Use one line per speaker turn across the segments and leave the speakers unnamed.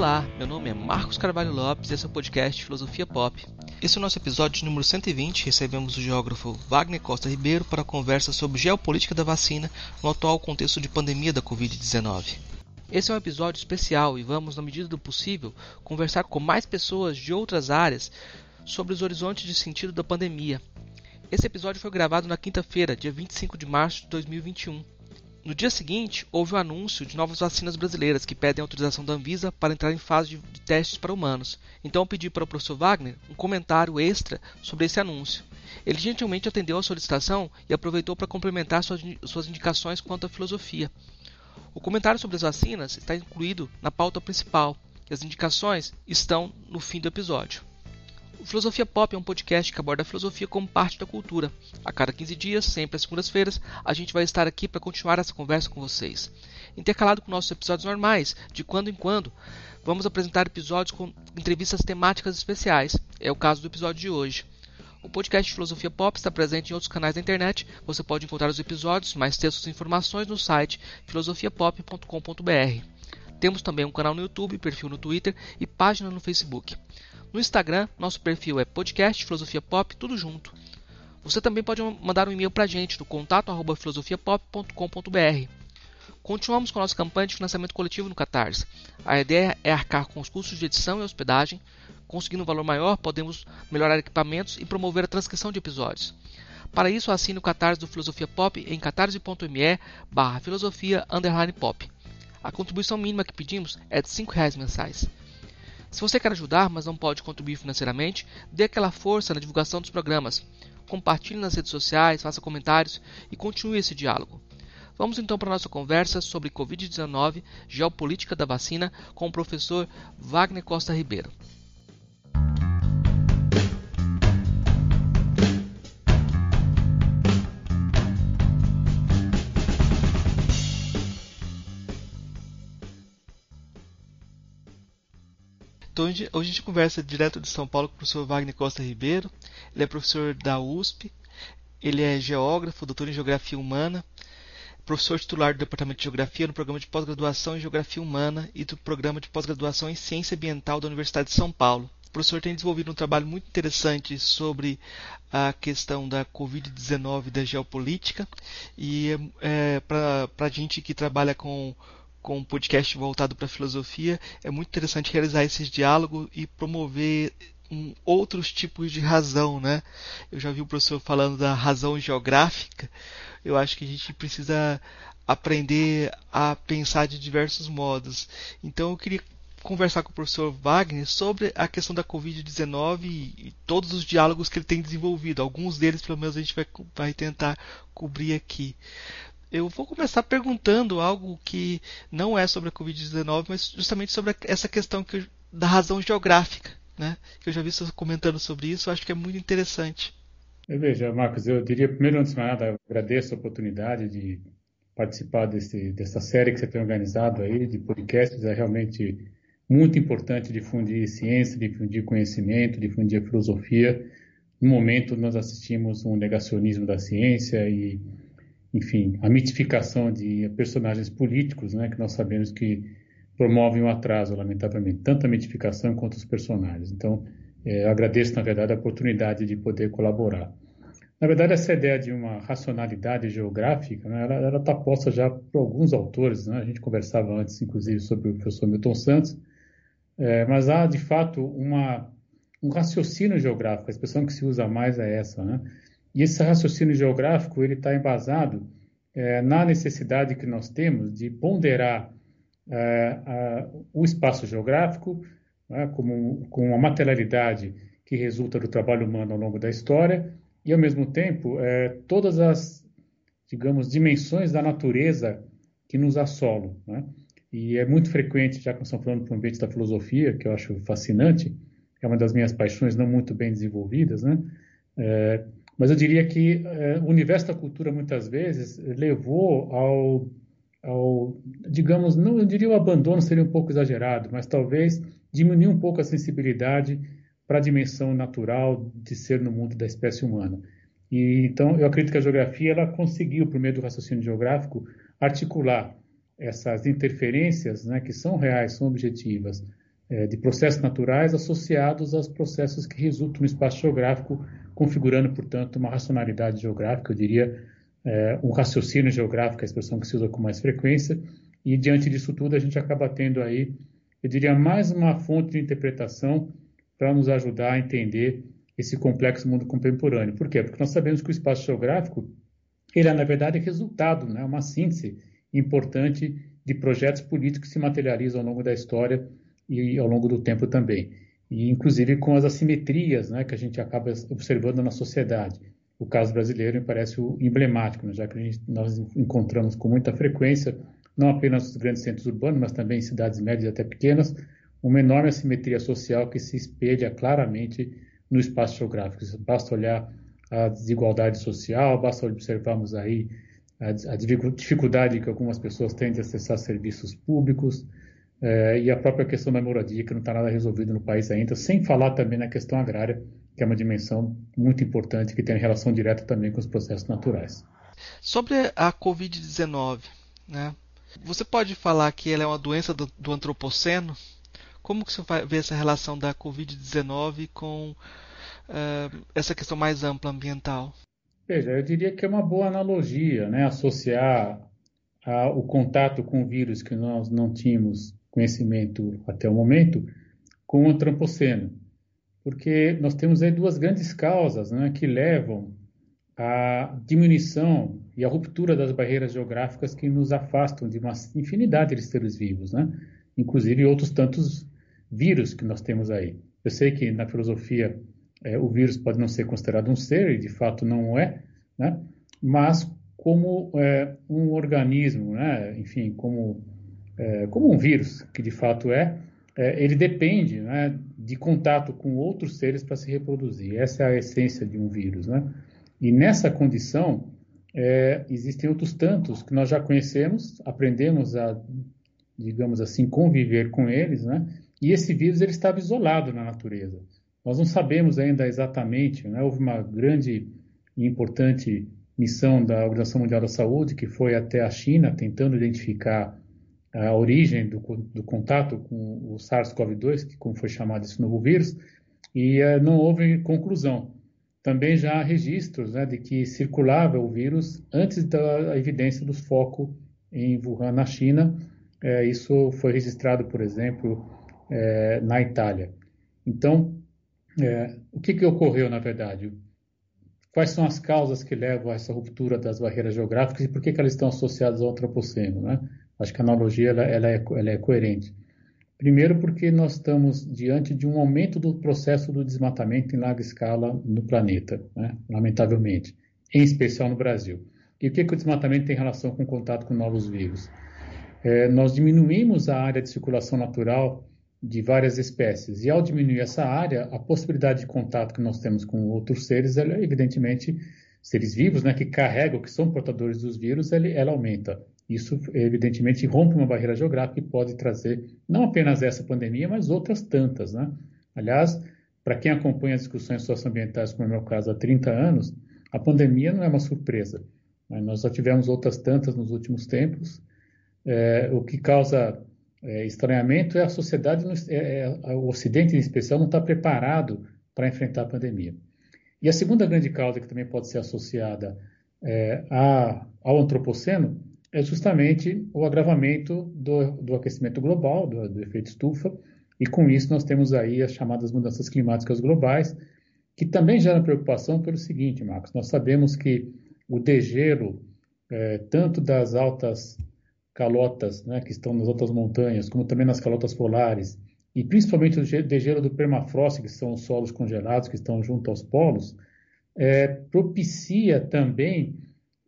Olá, meu nome é Marcos Carvalho Lopes e esse é o podcast Filosofia Pop. Esse é o nosso episódio número 120. Recebemos o geógrafo Wagner Costa Ribeiro para a conversa sobre geopolítica da vacina no atual contexto de pandemia da Covid-19. Esse é um episódio especial e vamos, na medida do possível, conversar com mais pessoas de outras áreas sobre os horizontes de sentido da pandemia. Esse episódio foi gravado na quinta-feira, dia 25 de março de 2021. No dia seguinte, houve o anúncio de novas vacinas brasileiras que pedem autorização da Anvisa para entrar em fase de, testes para humanos. Então eu pedi para o professor Wagner um comentário extra sobre esse anúncio. Ele gentilmente atendeu a solicitação e aproveitou para complementar suas indicações quanto à filosofia. O comentário sobre as vacinas está incluído na pauta principal e as indicações estão no fim do episódio. O Filosofia Pop é um podcast que aborda a filosofia como parte da cultura. A cada 15 dias, sempre às segundas-feiras, a gente vai estar aqui para continuar essa conversa com vocês. Intercalado com nossos episódios normais, de quando em quando, vamos apresentar episódios com entrevistas temáticas especiais. É o caso do episódio de hoje. O podcast Filosofia Pop está presente em outros canais da internet. Você pode encontrar os episódios, mais textos e informações no site filosofiapop.com.br. Temos também um canal no YouTube, perfil no Twitter e página no Facebook. No Instagram, nosso perfil é podcast Filosofia Pop, tudo junto. Você também pode mandar um e-mail para a gente no contato filosofiapop.com.br. Continuamos com a nossa campanha de financiamento coletivo no Catarse. A ideia é arcar com os custos de edição e hospedagem. Conseguindo um valor maior, podemos melhorar equipamentos e promover a transcrição de episódios. Para isso, assine o Catarse do Filosofia Pop em catarse.me barra filosofia pop. A contribuição mínima que pedimos é de R$ 5,00 mensais. Se você quer ajudar, mas não pode contribuir financeiramente, dê aquela força na divulgação dos programas. Compartilhe nas redes sociais, faça comentários e continue esse diálogo. Vamos então para a nossa conversa sobre Covid-19, geopolítica da vacina, com o professor Wagner Costa Ribeiro. Então hoje, a gente conversa direto de São Paulo com o professor Wagner Costa Ribeiro. Ele é professor da USP, ele é geógrafo, doutor em Geografia Humana, professor titular do Departamento de Geografia no programa de pós-graduação em Geografia Humana e do programa de pós-graduação em Ciência Ambiental da Universidade de São Paulo. O professor tem desenvolvido um trabalho muito interessante sobre a questão da Covid-19 da geopolítica e é, para a gente que trabalha com com um podcast voltado para a filosofia, é muito interessante realizar esses diálogos e promover um, outros tipos de razão, né? Eu já vi o professor falando da razão geográfica. Eu acho que a gente precisa aprender a pensar de diversos modos. Então eu queria conversar com o professor Wagner sobre a questão da Covid-19 e, todos os diálogos que ele tem desenvolvido. Alguns deles, pelo menos, a gente vai, vai tentar cobrir aqui. Eu vou começar perguntando algo que não é sobre a Covid-19, mas justamente sobre essa questão que, da razão geográfica, né? Que eu já vi você comentando sobre isso, acho que é muito interessante.
Veja, Marcos, eu diria primeiro, antes de nada, agradeço a oportunidade de participar desse, dessa série que você tem organizado aí, de podcasts. É realmente muito importante difundir ciência, difundir conhecimento, difundir filosofia. No momento, nós assistimos um negacionismo da ciência e enfim, a mitificação de personagens políticos, né, que nós sabemos que promovem o um atraso, lamentavelmente, tanto a mitificação quanto os personagens. Então, é, agradeço, na verdade, a oportunidade de poder colaborar. Na verdade, essa ideia de uma racionalidade geográfica, né, ela está posta já por alguns autores, né? a gente conversava antes, inclusive, sobre o professor Milton Santos, é, mas há, de fato, uma, um raciocínio geográfico, a expressão que se usa mais é essa, né? E esse raciocínio geográfico ele está embasado é, na necessidade que nós temos de ponderar é, a, o espaço geográfico né, como, com uma materialidade que resulta do trabalho humano ao longo da história e, ao mesmo tempo, é, todas as, digamos, dimensões da natureza que nos assolam. Né? E é muito frequente, já que nós estamos falando para o ambiente da filosofia, que eu acho fascinante, é uma das minhas paixões não muito bem desenvolvidas, né? É, mas eu diria que é, o universo da cultura, muitas vezes, levou ao, ao, digamos, não eu diria o abandono, seria um pouco exagerado, mas talvez diminuir um pouco a sensibilidade para a dimensão natural de ser no mundo da espécie humana. E, então, eu acredito que a geografia ela conseguiu, por meio do raciocínio geográfico, articular essas interferências, né, que são reais, são objetivas, é, de processos naturais associados aos processos que resultam no espaço geográfico, configurando, portanto, uma racionalidade geográfica, eu diria, é, um raciocínio geográfico, a expressão que se usa com mais frequência, e diante disso tudo a gente acaba tendo aí, eu diria, mais uma fonte de interpretação para nos ajudar a entender esse complexo mundo contemporâneo. Por quê? Porque nós sabemos que o espaço geográfico, ele é, na verdade, resultado, né, uma síntese importante de projetos políticos que se materializam ao longo da história e ao longo do tempo também. E, inclusive, com as assimetrias né, que a gente acaba observando na sociedade. O caso brasileiro me parece o emblemático, né, já que gente, nós encontramos com muita frequência, não apenas nos grandes centros urbanos, mas também em cidades médias e até pequenas, uma enorme assimetria social que se espelha claramente no espaço geográfico. Basta olhar a desigualdade social, basta observarmos aí a, dificuldade que algumas pessoas têm de acessar serviços públicos, é, e a própria questão da moradia, que não está nada resolvido no país ainda, sem falar também na questão agrária, que é uma dimensão muito importante que tem relação direta também com os processos naturais.
Sobre a Covid-19, né? você pode falar que ela é uma doença do, do antropoceno? Como que você vê essa relação da Covid-19 com uh, essa questão mais ampla ambiental?
Veja, eu diria que é uma boa analogia, né? associar a, o contato com o vírus que nós não tínhamos conhecimento até o momento com o antropoceno, porque nós temos aí duas grandes causas né, que levam à diminuição e à ruptura das barreiras geográficas que nos afastam de uma infinidade de seres vivos, né? inclusive outros tantos vírus que nós temos aí. Eu sei que na filosofia é, o vírus pode não ser considerado um ser, e de fato não é, né? mas como é, um organismo, né? enfim, como é, como um vírus, que de fato é, é ele depende né, de contato com outros seres para se reproduzir. Essa é a essência de um vírus. Né? E nessa condição, é, existem outros tantos que nós já conhecemos, aprendemos a, digamos assim, conviver com eles, né? e esse vírus ele estava isolado na natureza. Nós não sabemos ainda exatamente, né? houve uma grande e importante missão da Organização Mundial da Saúde que foi até a China tentando identificar a origem do, do contato com o SARS-CoV-2, que como foi chamado esse novo vírus, e uh, não houve conclusão. Também já há registros né, de que circulava o vírus antes da evidência dos focos em Wuhan, na China. É, isso foi registrado, por exemplo, é, na Itália. Então, o que, que ocorreu, na verdade? Quais são as causas que levam a essa ruptura das barreiras geográficas e por que, que elas estão associadas ao antropoceno? Né? Acho que a analogia ela, ela, é, ela é coerente. Primeiro, porque nós estamos diante de um aumento do processo do desmatamento em larga escala no planeta, né? lamentavelmente, em especial no Brasil. E o que, que o desmatamento tem relação com o contato com novos vírus? É, nós diminuímos a área de circulação natural de várias espécies, e ao diminuir essa área, a possibilidade de contato que nós temos com outros seres, ela, evidentemente, seres vivos, né, que carregam, que são portadores dos vírus, ela, ela aumenta. Isso, evidentemente, rompe uma barreira geográfica e pode trazer não apenas essa pandemia, mas outras tantas. Né? Aliás, para quem acompanha as discussões socioambientais, como é o meu caso, há 30 anos, a pandemia não é uma surpresa. Nós já tivemos outras tantas nos últimos tempos. É, o que causa é, estranhamento é a sociedade, é, é, o Ocidente em especial, não está preparado para enfrentar a pandemia. E a segunda grande causa que também pode ser associada é, ao antropoceno é justamente o agravamento do, do aquecimento global, do, do, efeito estufa, e com isso nós temos aí as chamadas mudanças climáticas globais, que também geram preocupação pelo seguinte, Marcos, nós sabemos que o degelo, é, tanto das altas calotas, né, que estão nas altas montanhas, como também nas calotas polares, e principalmente o degelo do permafrost, que são os solos congelados que estão junto aos polos, é, propicia também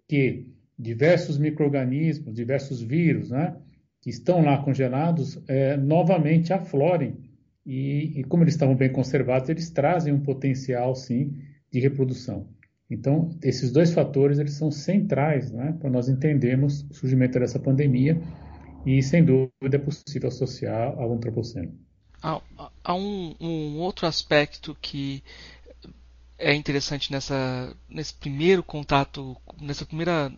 que diversos micro-organismos, diversos vírus, né, que estão lá congelados, é, novamente aflorem. E, e, como eles estavam bem conservados, eles trazem um potencial, sim, de reprodução. Então, esses dois fatores eles são centrais né, para nós entendermos o surgimento dessa pandemia e, sem dúvida, é possível associar ao antropoceno.
Há, há um, um, outro aspecto que é interessante nessa, nesse primeiro contato, nessa primeira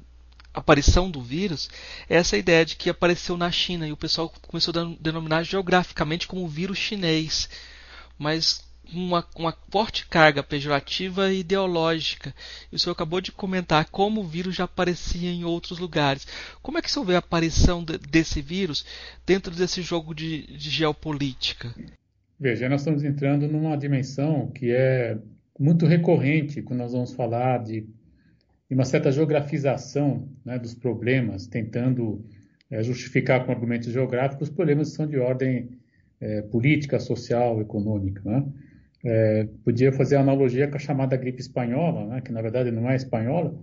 aparição do vírus é essa ideia de que apareceu na China e o pessoal começou a denominar geograficamente como vírus chinês, mas uma, uma forte carga pejorativa e ideológica. E o senhor acabou de comentar como o vírus já aparecia em outros lugares. Como é que o senhor vê a aparição de, desse vírus dentro desse jogo de, de geopolítica?
Veja, nós estamos entrando numa dimensão que é muito recorrente quando nós vamos falar de, de uma certa geografização né, dos problemas, tentando é, justificar com argumentos geográficos problemas que são de ordem é, política, social, econômica. Né? É, podia fazer analogia com a chamada gripe espanhola, né, que na verdade não é espanhola,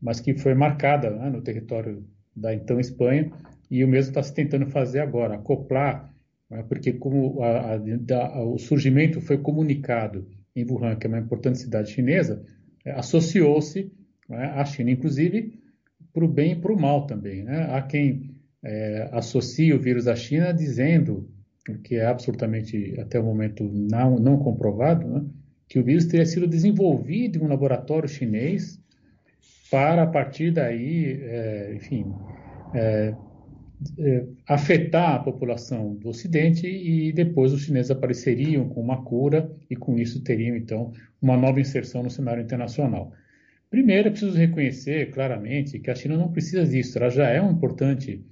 mas que foi marcada né, no território da então Espanha, e o mesmo está se tentando fazer agora, acoplar, né, porque como a, a, a, o surgimento foi comunicado em Wuhan, que é uma importante cidade chinesa, associou-se né, à China, inclusive para o bem e para o mal também. Né? Há quem é, associe o vírus à China dizendo que é absolutamente, até o momento, não, não comprovado, né, que o vírus teria sido desenvolvido em um laboratório chinês para, a partir daí, é, enfim, é, é, afetar a população do Ocidente e depois os chineses apareceriam com uma cura e com isso teriam, então, uma nova inserção no cenário internacional. Primeiro, é preciso reconhecer claramente que a China não precisa disso, ela já é um importante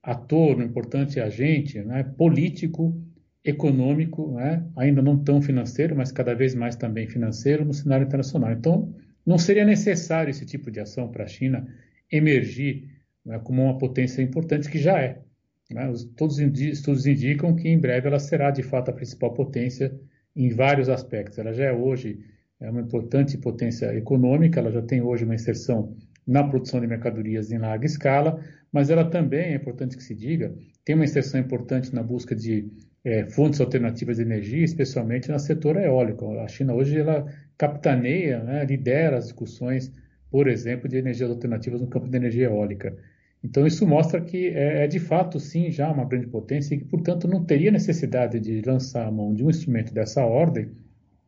ator, um importante agente né, político, econômico, né, ainda não tão financeiro, mas cada vez mais também financeiro no cenário internacional. Então, não seria necessário esse tipo de ação para a China emergir né, como uma potência importante, que já é. Né? Todos os estudos indicam que em breve ela será de fato a principal potência em vários aspectos. Ela já é hoje é uma importante potência econômica, ela já tem hoje uma inserção na produção de mercadorias em larga escala, mas ela também, é importante que se diga, tem uma inserção importante na busca de é, fontes alternativas de energia, especialmente no setor eólico. A China hoje ela capitaneia, né, lidera as discussões, por exemplo, de energias alternativas no campo de energia eólica. Então isso mostra que é, é de fato sim já uma grande potência e que, portanto, não teria necessidade de lançar a mão de um instrumento dessa ordem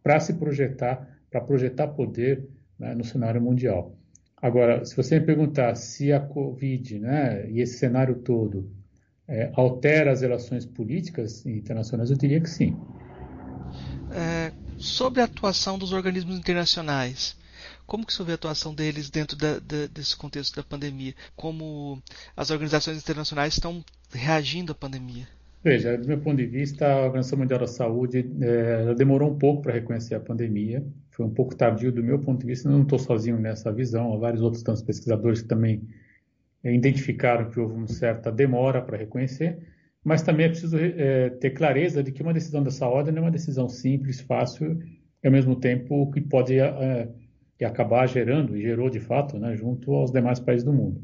para se projetar, para projetar poder né, no cenário mundial. Agora, se você me perguntar se a Covid né, e esse cenário todo é, altera as relações políticas internacionais, eu diria que sim.
É, sobre a atuação dos organismos internacionais, como que você vê a atuação deles dentro da, da, desse contexto da pandemia? Como as organizações internacionais estão reagindo à pandemia?
Veja, do meu ponto de vista, a Organização Mundial da Saúde é, demorou um pouco para reconhecer a pandemia foi um pouco tardio do meu ponto de vista, não estou sozinho nessa visão, há vários outros tantos pesquisadores que também é, identificaram que houve uma certa demora para reconhecer, mas também é preciso é, ter clareza de que uma decisão dessa ordem não é uma decisão simples, fácil, e ao mesmo tempo que pode é, acabar gerando, e gerou de fato, né, junto aos demais países do mundo.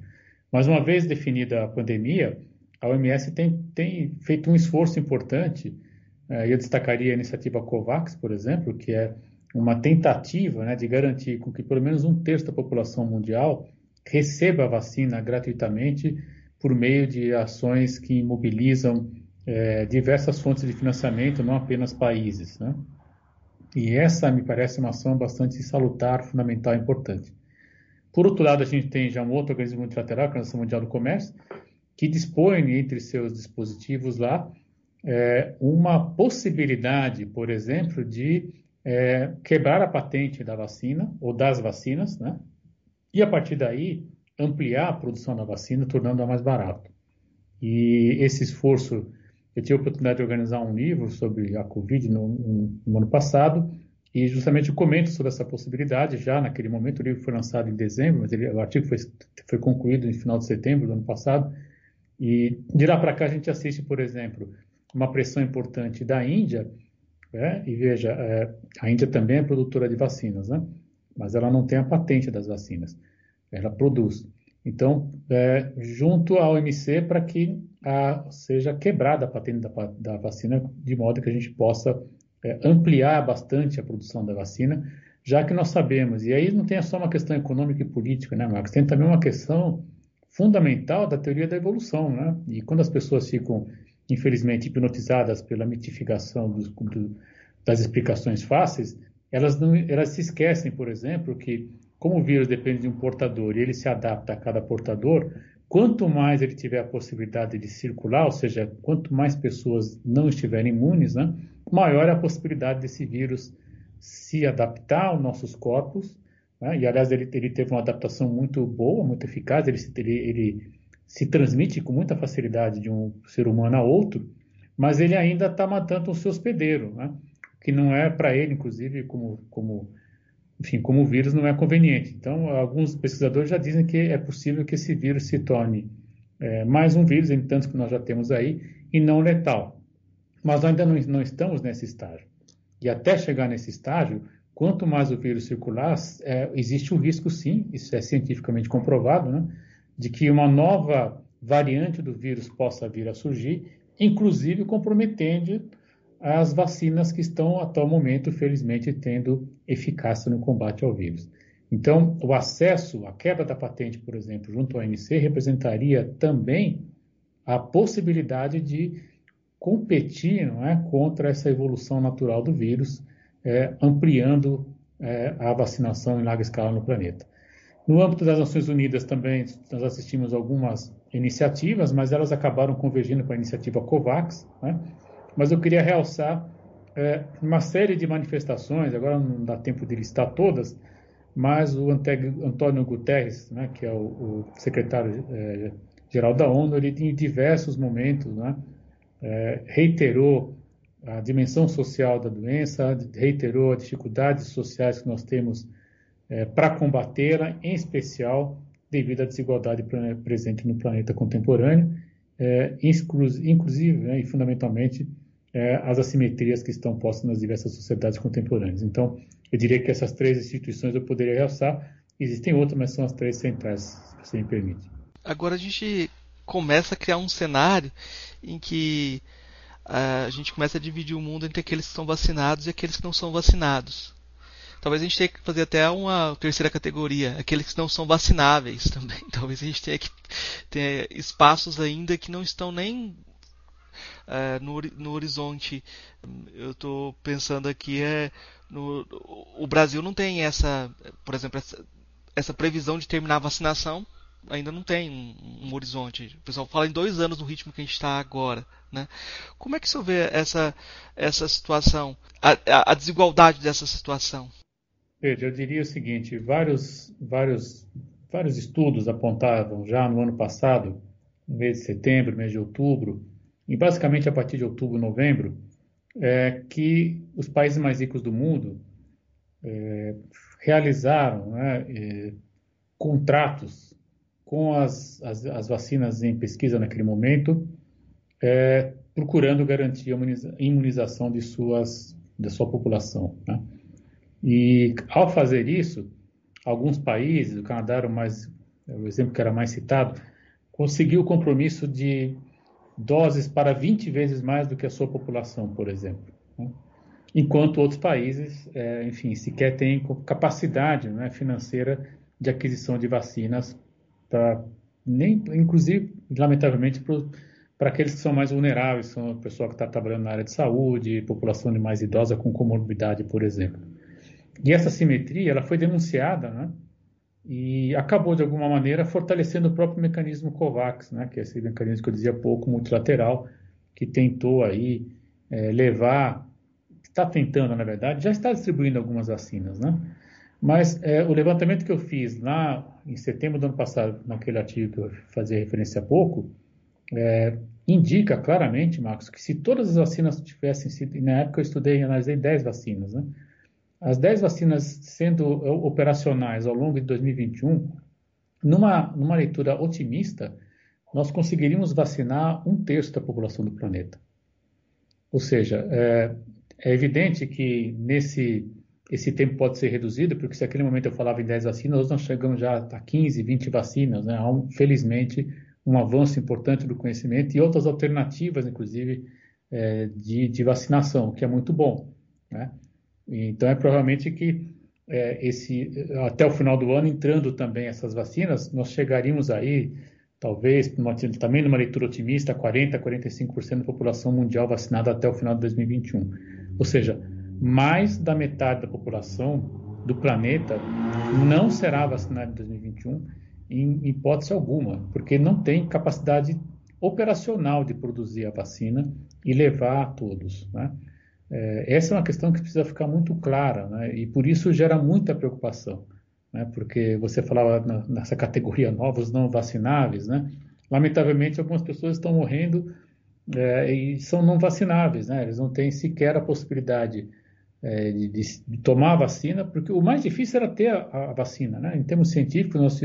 Mas uma vez definida a pandemia, a OMS tem, tem feito um esforço importante, é, eu destacaria a iniciativa COVAX, por exemplo, que é uma tentativa né, de garantir com que pelo menos um terço da população mundial receba a vacina gratuitamente por meio de ações que mobilizam é, diversas fontes de financiamento, não apenas países. Né? E essa me parece uma ação bastante salutar, fundamental e importante. Por outro lado, a gente tem já um outro organismo multilateral, a Organização Mundial do Comércio, que dispõe entre seus dispositivos lá é, uma possibilidade, por exemplo, de é, quebrar a patente da vacina ou das vacinas, né? E a partir daí ampliar a produção da vacina, tornando-a mais barata. E esse esforço, eu tive a oportunidade de organizar um livro sobre a Covid no, no ano passado e justamente eu comento sobre essa possibilidade já naquele momento. O livro foi lançado em dezembro, mas ele, o artigo foi, foi concluído no final de setembro do ano passado. E de lá para cá a gente assiste, por exemplo, uma pressão importante da Índia é, e veja, é, a Índia também é produtora de vacinas, né? mas ela não tem a patente das vacinas, ela produz. Então, é, junto à OMC para que a, seja quebrada a patente da, da, vacina, de modo que a gente possa é, ampliar bastante a produção da vacina, já que nós sabemos, e aí não tem só uma questão econômica e política, né, Marcos? Tem também uma questão fundamental da teoria da evolução, né? E quando as pessoas ficam infelizmente hipnotizadas pela mitificação do, das explicações fáceis, elas, não, elas se esquecem, por exemplo, que como o vírus depende de um portador e ele se adapta a cada portador, quanto mais ele tiver a possibilidade de circular, ou seja, quanto mais pessoas não estiverem imunes, né, maior é a possibilidade desse vírus se adaptar aos nossos corpos. Né, e, aliás, ele, ele, teve uma adaptação muito boa, muito eficaz, ele, ele, ele se transmite com muita facilidade de um ser humano a outro, mas ele ainda está matando o seu hospedeiro, né, que não é para ele, inclusive, como, como enfim, como vírus não é conveniente. Então, alguns pesquisadores já dizem que é possível que esse vírus se torne é, mais um vírus, em tanto que nós já temos aí, e não letal. Mas ainda não, não estamos nesse estágio. E até chegar nesse estágio, quanto mais o vírus circular, é, existe o risco, sim, isso é cientificamente comprovado, né, de que uma nova variante do vírus possa vir a surgir, inclusive comprometendo as vacinas que estão, até o momento, felizmente, tendo eficácia no combate ao vírus. Então, o acesso, a quebra da patente, por exemplo, junto ao ANC, representaria também a possibilidade de competir é, contra essa evolução natural do vírus, é, ampliando é, a vacinação em larga escala no planeta. No âmbito das Nações Unidas também nós assistimos algumas iniciativas, mas elas acabaram convergindo para a iniciativa COVAX, né, mas eu queria realçar é, uma série de manifestações, agora não dá tempo de listar todas, mas o Antônio Guterres, né, que é o, o secretário-geral é, da ONU, ele em diversos momentos né, é, reiterou a dimensão social da doença, reiterou as dificuldades sociais que nós temos é, para combatê-la, em especial devido à desigualdade presente no planeta contemporâneo, é, inclusive né, e fundamentalmente é, as assimetrias que estão postas nas diversas sociedades contemporâneas. Então, eu diria que essas três instituições eu poderia realçar. Existem outras, mas são as três centrais, se você me permite.
Agora a gente começa a criar um cenário em que a gente começa a dividir o mundo entre aqueles que estão vacinados e aqueles que não são vacinados. Talvez a gente tenha que fazer até uma terceira categoria, aqueles que não são vacináveis também. Talvez a gente tenha que ter espaços ainda que não estão nem é, no, no horizonte. Eu estou pensando aqui é no, o Brasil não tem essa, por exemplo, essa, essa previsão de terminar a vacinação ainda não tem um, um, horizonte. O pessoal fala em dois anos no ritmo que a gente está agora. Né? Como é que você vê essa, essa situação, a, a, desigualdade dessa situação?
Pedro, eu diria o seguinte: vários, vários, vários estudos apontavam já no ano passado, no mês de setembro, mês de outubro, e basicamente a partir de outubro, novembro, é, que os países mais ricos do mundo é, realizaram né, é, contratos com as, as, as, vacinas em pesquisa naquele momento, é, procurando garantir a imunização de suas, sua população. Né? E ao fazer isso, alguns países, o Canadá era o, mais, o exemplo que era mais citado, conseguiu o compromisso de doses para 20 vezes mais do que a sua população, por exemplo. Né? Enquanto outros países, é, enfim, sequer têm capacidade né, financeira de aquisição de vacinas nem, inclusive, lamentavelmente, para aqueles que são mais vulneráveis, são a pessoa que está trabalhando na área de saúde, população de mais idosa com comorbidade, por exemplo. E essa simetria, ela foi denunciada, né? e acabou de alguma maneira fortalecendo o próprio mecanismo COVAX, né, que é esse mecanismo que eu dizia há pouco, multilateral, que tentou aí é, levar, está tentando na verdade, já está distribuindo algumas vacinas, né? Mas é, o levantamento que eu fiz lá em setembro do ano passado, naquele artigo que eu fazia referência há pouco, é, indica claramente, Marcos, que se todas as vacinas tivessem sido, na época eu estudei e analisei 10 vacinas, né? As 10 vacinas sendo operacionais ao longo de 2021, numa, numa leitura otimista, nós conseguiríamos vacinar um terço da população do planeta. Ou seja, é, é evidente que nesse esse tempo pode ser reduzido, porque se naquele momento eu falava em 10 vacinas, hoje nós chegamos já a 15, 20 vacinas. Né? Há, um, felizmente, um avanço importante do conhecimento e outras alternativas, inclusive, é, de, de, vacinação, que é muito bom. Né? Então, é provavelmente que é, esse, até o final do ano, entrando também essas vacinas, nós chegaríamos aí, talvez, numa, também numa leitura otimista, 40%, 45% da população mundial vacinada até o final de 2021. Ou seja, mais da metade da população do planeta não será vacinado em 2021 em hipótese alguma, porque não tem capacidade operacional de produzir a vacina e levar a todos. Né? É, essa é uma questão que precisa ficar muito clara, né? e por isso gera muita preocupação, né? porque você falava nessa categoria novos não vacináveis, né? lamentavelmente algumas pessoas estão morrendo é, e são não vacináveis, né? eles não têm sequer a possibilidade é, de, de, tomar a vacina, porque o mais difícil era ter a, a vacina. Né? Em termos científicos, nós,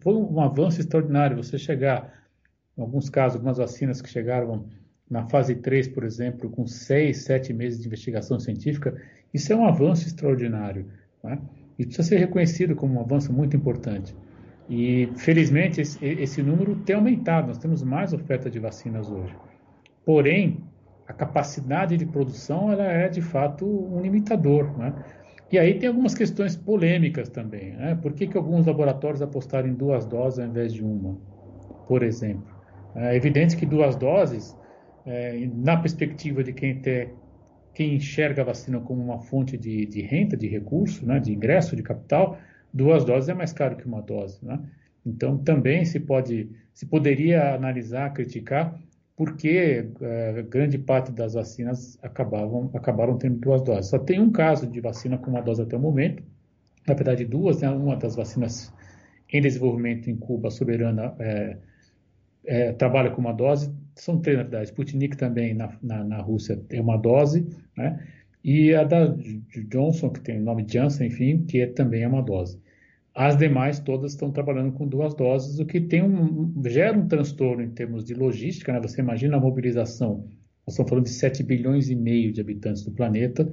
foi um avanço extraordinário você chegar, em alguns casos, algumas vacinas que chegaram na fase 3, por exemplo, com 6, 7 meses de investigação científica, isso é um avanço extraordinário. Né? E precisa ser reconhecido como um avanço muito importante. E, felizmente, esse, esse número tem aumentado, nós temos mais oferta de vacinas hoje. Porém, a capacidade de produção ela é de fato um limitador. Né? E aí tem algumas questões polêmicas também. Né? Por que, que alguns laboratórios apostaram em duas doses ao invés de uma, por exemplo? É evidente que duas doses, é, na perspectiva de quem, ter, quem enxerga a vacina como uma fonte de, de renda, de recurso, né, de ingresso de capital, duas doses é mais caro que uma dose. Né? Então também se pode, se poderia analisar, criticar porque é, grande parte das vacinas acabavam, acabaram tendo duas doses. Só tem um caso de vacina com uma dose até o momento, na verdade duas, né? uma das vacinas em desenvolvimento em Cuba, soberana, é, é, trabalha com uma dose, são três na verdade, Sputnik também na, na, na Rússia tem uma dose, né? e a da Johnson, que tem o nome Janssen, enfim, que é, também é uma dose. As demais todas estão trabalhando com duas doses, o que tem um, gera um transtorno em termos de logística. Né? Você imagina a mobilização. Nós estamos falando de 7 bilhões e meio de habitantes do planeta,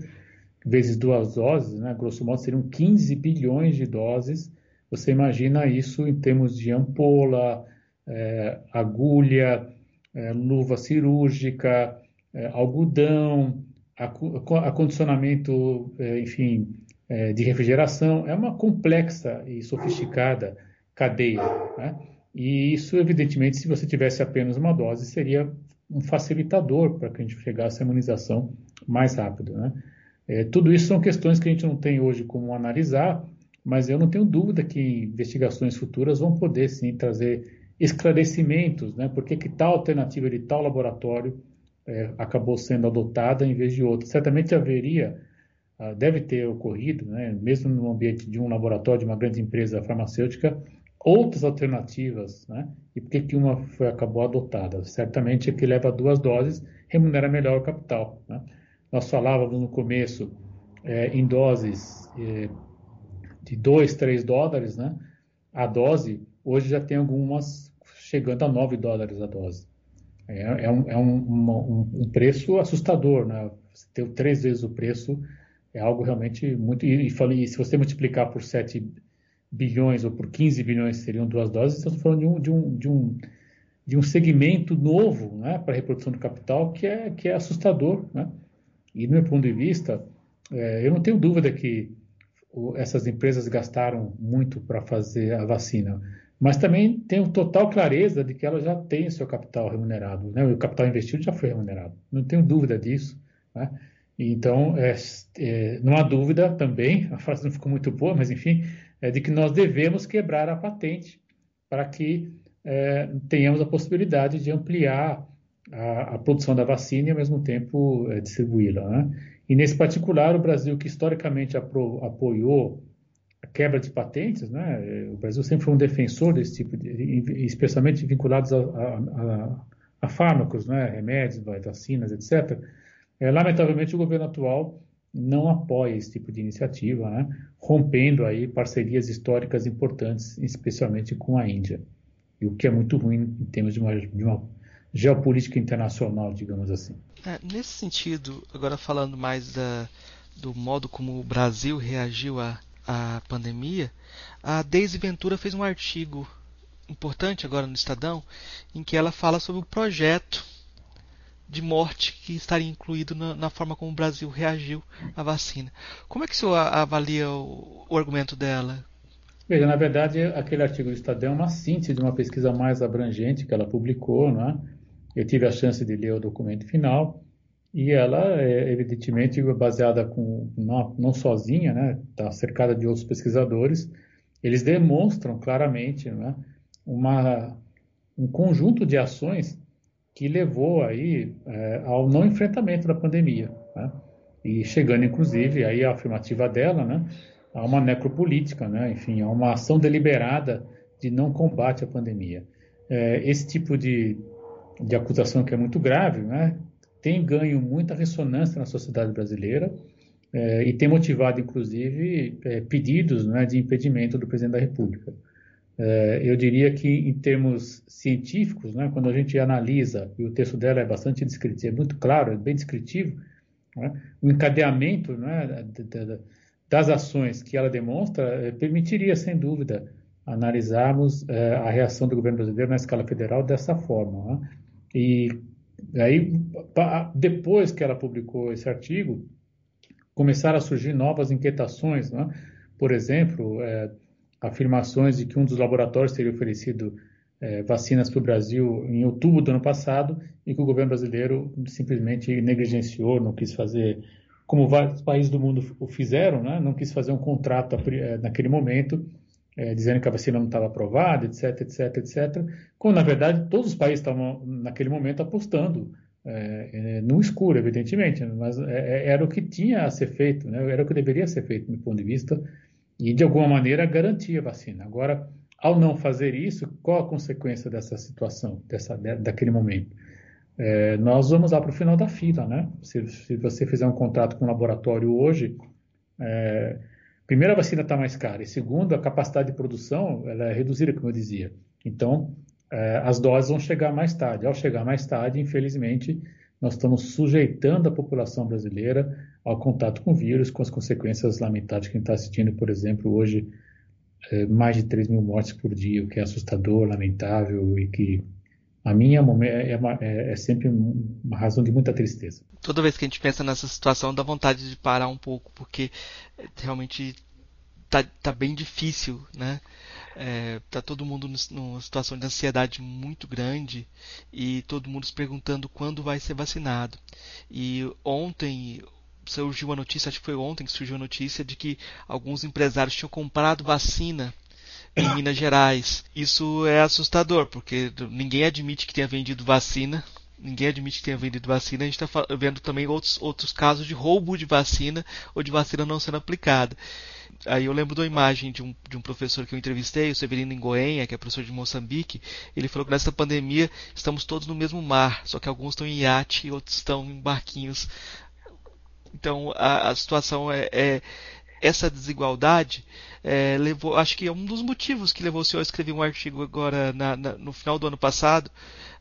vezes duas doses, né? grosso modo seriam 15 bilhões de doses. Você imagina isso em termos de ampola, é, agulha, é, luva cirúrgica, é, algodão, acondicionamento, é, enfim, é, de refrigeração, é uma complexa e sofisticada cadeia. Né? E isso, evidentemente, se você tivesse apenas uma dose, seria um facilitador para que a gente chegasse à imunização mais rápido. Né? É, tudo isso são questões que a gente não tem hoje como analisar, mas eu não tenho dúvida que investigações futuras vão poder sim trazer esclarecimentos, né? Por que, que tal alternativa de tal laboratório é, acabou sendo adotada em vez de outra? Certamente haveria ah, deve ter ocorrido, né, mesmo no ambiente de um laboratório, de uma grande empresa farmacêutica, outras alternativas, né? E por que, que uma foi, acabou adotada? Certamente é que leva duas doses, remunera melhor o capital. Né? Nós falávamos no começo é, em doses é, de 2, 3 dólares, né? A dose, hoje já tem algumas chegando a 9 dólares a dose. É, é, um, é um, um, um, preço assustador, né? Você tem três vezes o preço é algo realmente muito. E, falei, se você multiplicar por 7 bilhões ou por 15 bilhões seriam duas doses, estamos falando de um, de um, de um, de um segmento novo né, para a reprodução do capital que é, que é assustador. Né? E, do meu ponto de vista, é, eu não tenho dúvida que essas empresas gastaram muito para fazer a vacina, mas também tenho total clareza de que elas já têm seu capital remunerado, né? o capital investido já foi remunerado, não tenho dúvida disso. Né? Então, é, é, não há dúvida também, a frase não ficou muito boa, mas enfim, é de que nós devemos quebrar a patente para que é, tenhamos a possibilidade de ampliar a, a, produção da vacina e, ao mesmo tempo, é, distribuí-la. Né? E, nesse particular, o Brasil, que historicamente apro, apoiou a quebra de patentes, né? o Brasil sempre foi um defensor desse tipo de, especialmente vinculados a, a, a fármacos, né? remédios, vacinas, etc., é, lamentavelmente, o governo atual não apoia esse tipo de iniciativa, né? rompendo aí parcerias históricas importantes, especialmente com a Índia, e o que é muito ruim em termos de uma, de uma geopolítica internacional, digamos assim.
É, nesse sentido, agora falando mais da, do modo como o Brasil reagiu à, à pandemia, a Deise Ventura fez um artigo importante agora no Estadão, em que ela fala sobre o projeto de morte que estaria incluído na, na, forma como o Brasil reagiu à vacina. Como é que o senhor avalia o, o, argumento dela?
Veja, na verdade, aquele artigo do Estadão é uma síntese de uma pesquisa mais abrangente que ela publicou, não é? Eu tive a chance de ler o documento final e ela é evidentemente baseada com não, não sozinha, né, está cercada de outros pesquisadores. Eles demonstram claramente, né, uma um conjunto de ações que levou aí é, ao não enfrentamento da pandemia, né? e chegando inclusive aí a afirmativa dela, né, a uma necropolítica, né, enfim, a uma ação deliberada de não combate à pandemia. É, esse tipo de, de acusação que é muito grave, né, tem ganho muita ressonância na sociedade brasileira é, e tem motivado, inclusive, é, pedidos né, de impedimento do presidente da República. É, eu diria que, em termos científicos, né, quando a gente analisa, e o texto dela é bastante descritivo, é muito claro, é bem descritivo, né, o encadeamento né, das ações que ela demonstra permitiria, sem dúvida, analisarmos a reação do governo brasileiro na escala federal dessa forma. Né? E Aí, depois que ela publicou esse artigo, começaram a surgir novas inquietações, né? por exemplo, é, afirmações de que um dos laboratórios teria oferecido é, vacinas para o Brasil em outubro do ano passado e que o governo brasileiro simplesmente negligenciou, não quis fazer, como vários países do mundo o fizeram, né? não quis fazer um contrato é, naquele momento é, dizendo que a vacina não estava aprovada, etc, etc, etc, quando na verdade todos os países estavam naquele momento apostando é, é no escuro, evidentemente, mas é, é, era o que tinha a ser feito, né? era o que deveria ser feito do ponto de vista e de alguma maneira garantia a vacina. Agora, ao não fazer isso, qual a consequência dessa situação, dessa, daquele momento? É, nós vamos lá para o final da fila, né? Se, se, você fizer um contrato com um laboratório hoje, é, primeiro, a vacina está mais cara, e segundo, a capacidade de produção ela é reduzida, como eu dizia. Então, é, as doses vão chegar mais tarde. Ao chegar mais tarde, infelizmente, nós estamos sujeitando a população brasileira ao contato com o vírus, com as consequências lamentáveis que a gente está assistindo, por exemplo, hoje, é, mais de 3 mil mortes por dia, o que é assustador, lamentável e que a minha é, uma, é, é, sempre uma razão de muita tristeza.
Toda vez que a gente pensa nessa situação, dá vontade de parar um pouco, porque realmente tá, tá bem difícil, né? É, tá todo mundo numa situação de ansiedade muito grande e todo mundo se perguntando quando vai ser vacinado. E ontem surgiu a notícia, acho que foi ontem que surgiu a notícia de que alguns empresários tinham comprado vacina em Minas Gerais. Isso é assustador, porque ninguém admite que tenha vendido vacina. Ninguém admite que tenha vendido vacina. A gente está vendo também outros, outros casos de roubo de vacina ou de vacina não sendo aplicada. Aí eu lembro de uma imagem de um, de um professor que eu entrevistei, o Severino Ngoenha, que é professor de Moçambique. Ele falou que nessa pandemia estamos todos no mesmo mar, só que alguns estão em iate e outros estão em barquinhos. Então a, a situação é, é essa desigualdade é, levou, acho que é um dos motivos que levou o senhor a escrever um artigo agora na, na, no final do ano passado,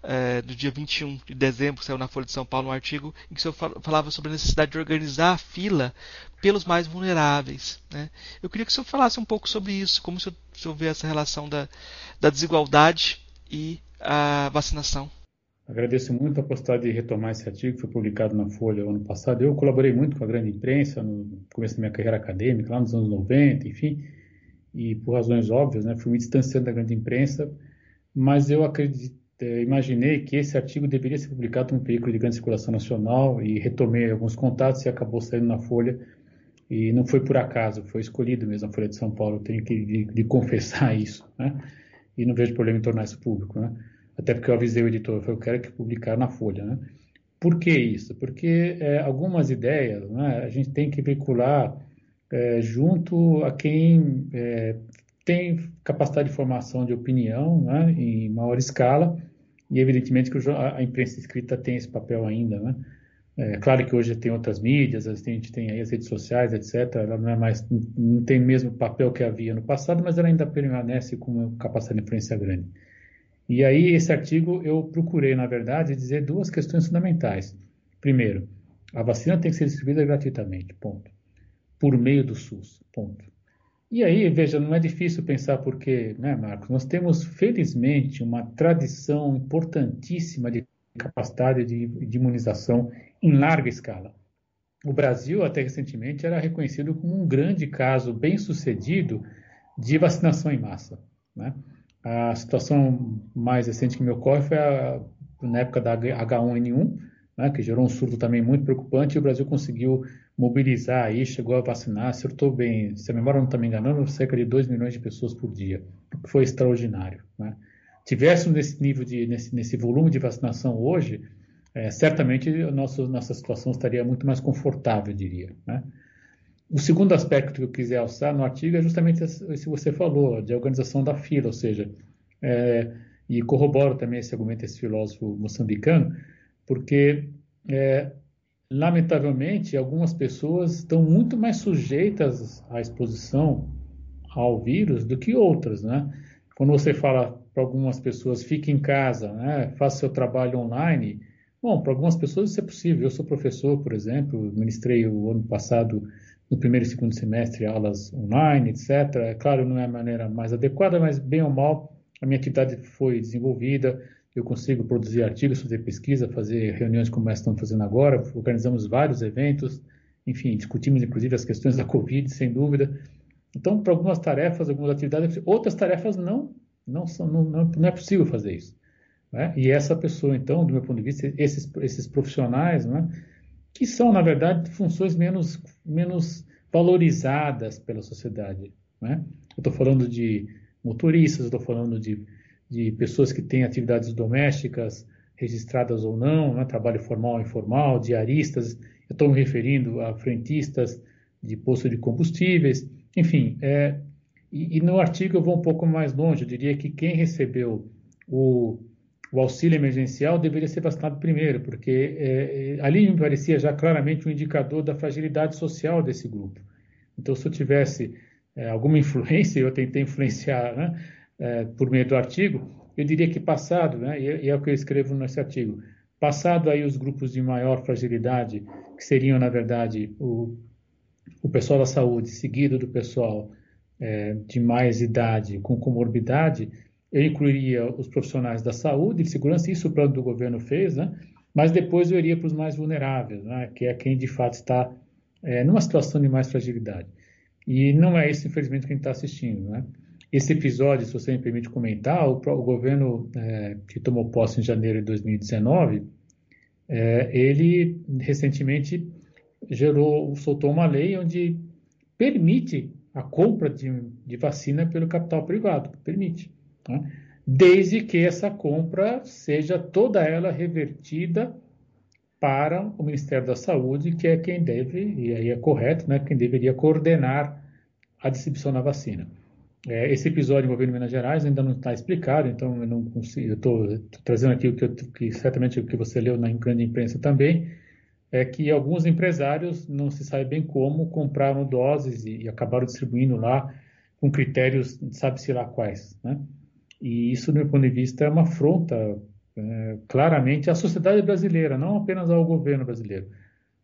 é, no dia 21 de dezembro, saiu na Folha de São Paulo um artigo em que o senhor falava sobre a necessidade de organizar a fila pelos mais vulneráveis. Né? Eu queria que o senhor falasse um pouco sobre isso, como o senhor, o senhor vê essa relação da, da desigualdade e a vacinação.
Agradeço muito a possibilidade de retomar esse artigo que foi publicado na Folha ano passado. Eu colaborei muito com a grande imprensa no começo da minha carreira acadêmica, lá nos anos 90, enfim, e por razões óbvias, né, fui me distanciando da grande imprensa, mas eu acredito, eh, imaginei que esse artigo deveria ser publicado num veículo de grande circulação nacional e retomei alguns contatos e acabou saindo na Folha. E não foi por acaso, foi escolhido mesmo a Folha de São Paulo, tenho que de, de confessar isso, né? E não vejo problema em tornar isso público, né? Até porque eu avisei o editor, eu quero que publicar na Folha, né? Por que isso? Porque é, algumas ideias né, a gente tem que veicular é, junto a quem é, tem capacidade de formação de opinião né, em maior escala, e evidentemente que a imprensa escrita tem esse papel ainda. Né? É claro que hoje tem outras mídias, a gente tem aí as redes sociais, etc. Ela não é mais, não tem o mesmo papel que havia no passado, mas ela ainda permanece com uma capacidade de influência grande. E aí, esse artigo, eu procurei, na verdade, dizer duas questões fundamentais. Primeiro, a vacina tem que ser distribuída gratuitamente, ponto. Por meio do SUS, ponto. E aí, veja, não é difícil pensar porque, né, Marcos? Nós temos, felizmente, uma tradição importantíssima de capacidade de, de imunização em larga escala. O Brasil, até recentemente, era reconhecido como um grande caso bem sucedido de vacinação em massa. Né? A situação mais recente que me ocorre foi a, na época da H1N1, né, que gerou um surto também muito preocupante, e o Brasil conseguiu mobilizar aí, chegou a vacinar, estou bem, se a memória não está me enganando, cerca de 2 milhões de pessoas por dia, o que foi extraordinário. Né? Tivéssemos nesse nível de, nesse, nesse volume de vacinação hoje, é, certamente a nossa, nossa situação estaria muito mais confortável, eu diria. Né? O segundo aspecto que eu quiser alçar no artigo é justamente esse que você falou, de organização da fila, ou seja, é, e corroboro também esse argumento desse filósofo moçambicano, porque é, lamentavelmente, algumas pessoas estão muito mais sujeitas à exposição ao vírus do que outras, né? Quando você fala para algumas pessoas, fique em casa, né? faça seu trabalho online, bom, para algumas pessoas isso é possível. Eu sou professor, por exemplo, ministrei o ano passado, no primeiro e segundo semestre, aulas online, etc. É claro, não é a maneira mais adequada, mas bem ou mal, a minha atividade foi desenvolvida, eu consigo produzir artigos, fazer pesquisa, fazer reuniões como essa estamos fazendo agora, organizamos vários eventos, enfim, discutimos inclusive as questões da Covid, sem dúvida. Então, para algumas tarefas, algumas atividades, outras tarefas não, não, são, não, não é possível fazer isso. Né? E essa pessoa, então, do meu ponto de vista, esses, esses profissionais, né, que são, na verdade, funções menos, menos valorizadas pela sociedade. Né? Eu estou falando de motoristas, estou falando de de pessoas que têm atividades domésticas registradas ou não, né, trabalho formal ou informal, diaristas, eu estou me referindo a frentistas de posto de combustíveis, enfim, é, e, e, no artigo eu vou um pouco mais longe, eu diria que quem recebeu o, o auxílio emergencial deveria ser vacinado primeiro, porque é, é ali me parecia já claramente um indicador da fragilidade social desse grupo. Então, se eu tivesse é, alguma influência, eu tentei influenciar, né, é, por meio do artigo, eu diria que passado, né, e é o que eu escrevo nesse artigo, passado aí os grupos de maior fragilidade, que seriam, na verdade, o, o pessoal da saúde, seguido do pessoal é, de mais idade com comorbidade, eu incluiria os profissionais da saúde e segurança, isso o plano do governo fez, né? mas depois eu iria para os mais vulneráveis, né? que é quem de fato está é, numa situação de mais fragilidade. E não é isso, infelizmente, que a gente está assistindo. Né? Esse episódio, se você me permite comentar, o, o governo é, que tomou posse em janeiro de 2019, é, ele recentemente gerou, soltou uma lei onde permite a compra de, de vacina pelo capital privado, permite, né? desde que essa compra seja toda ela revertida para o Ministério da Saúde, que é quem deve, e aí é correto, né, quem deveria coordenar a distribuição da vacina. É, esse episódio envolvendo Minas Gerais ainda não está explicado, então eu não consigo. estou trazendo aqui o que, eu, que certamente o que você leu na grande imprensa também, é que alguns empresários não se sabe bem como compraram doses e, e acabaram distribuindo lá com critérios, sabe-se lá quais, né? E isso, do meu ponto de vista, é uma afronta é, claramente à sociedade brasileira, não apenas ao governo brasileiro,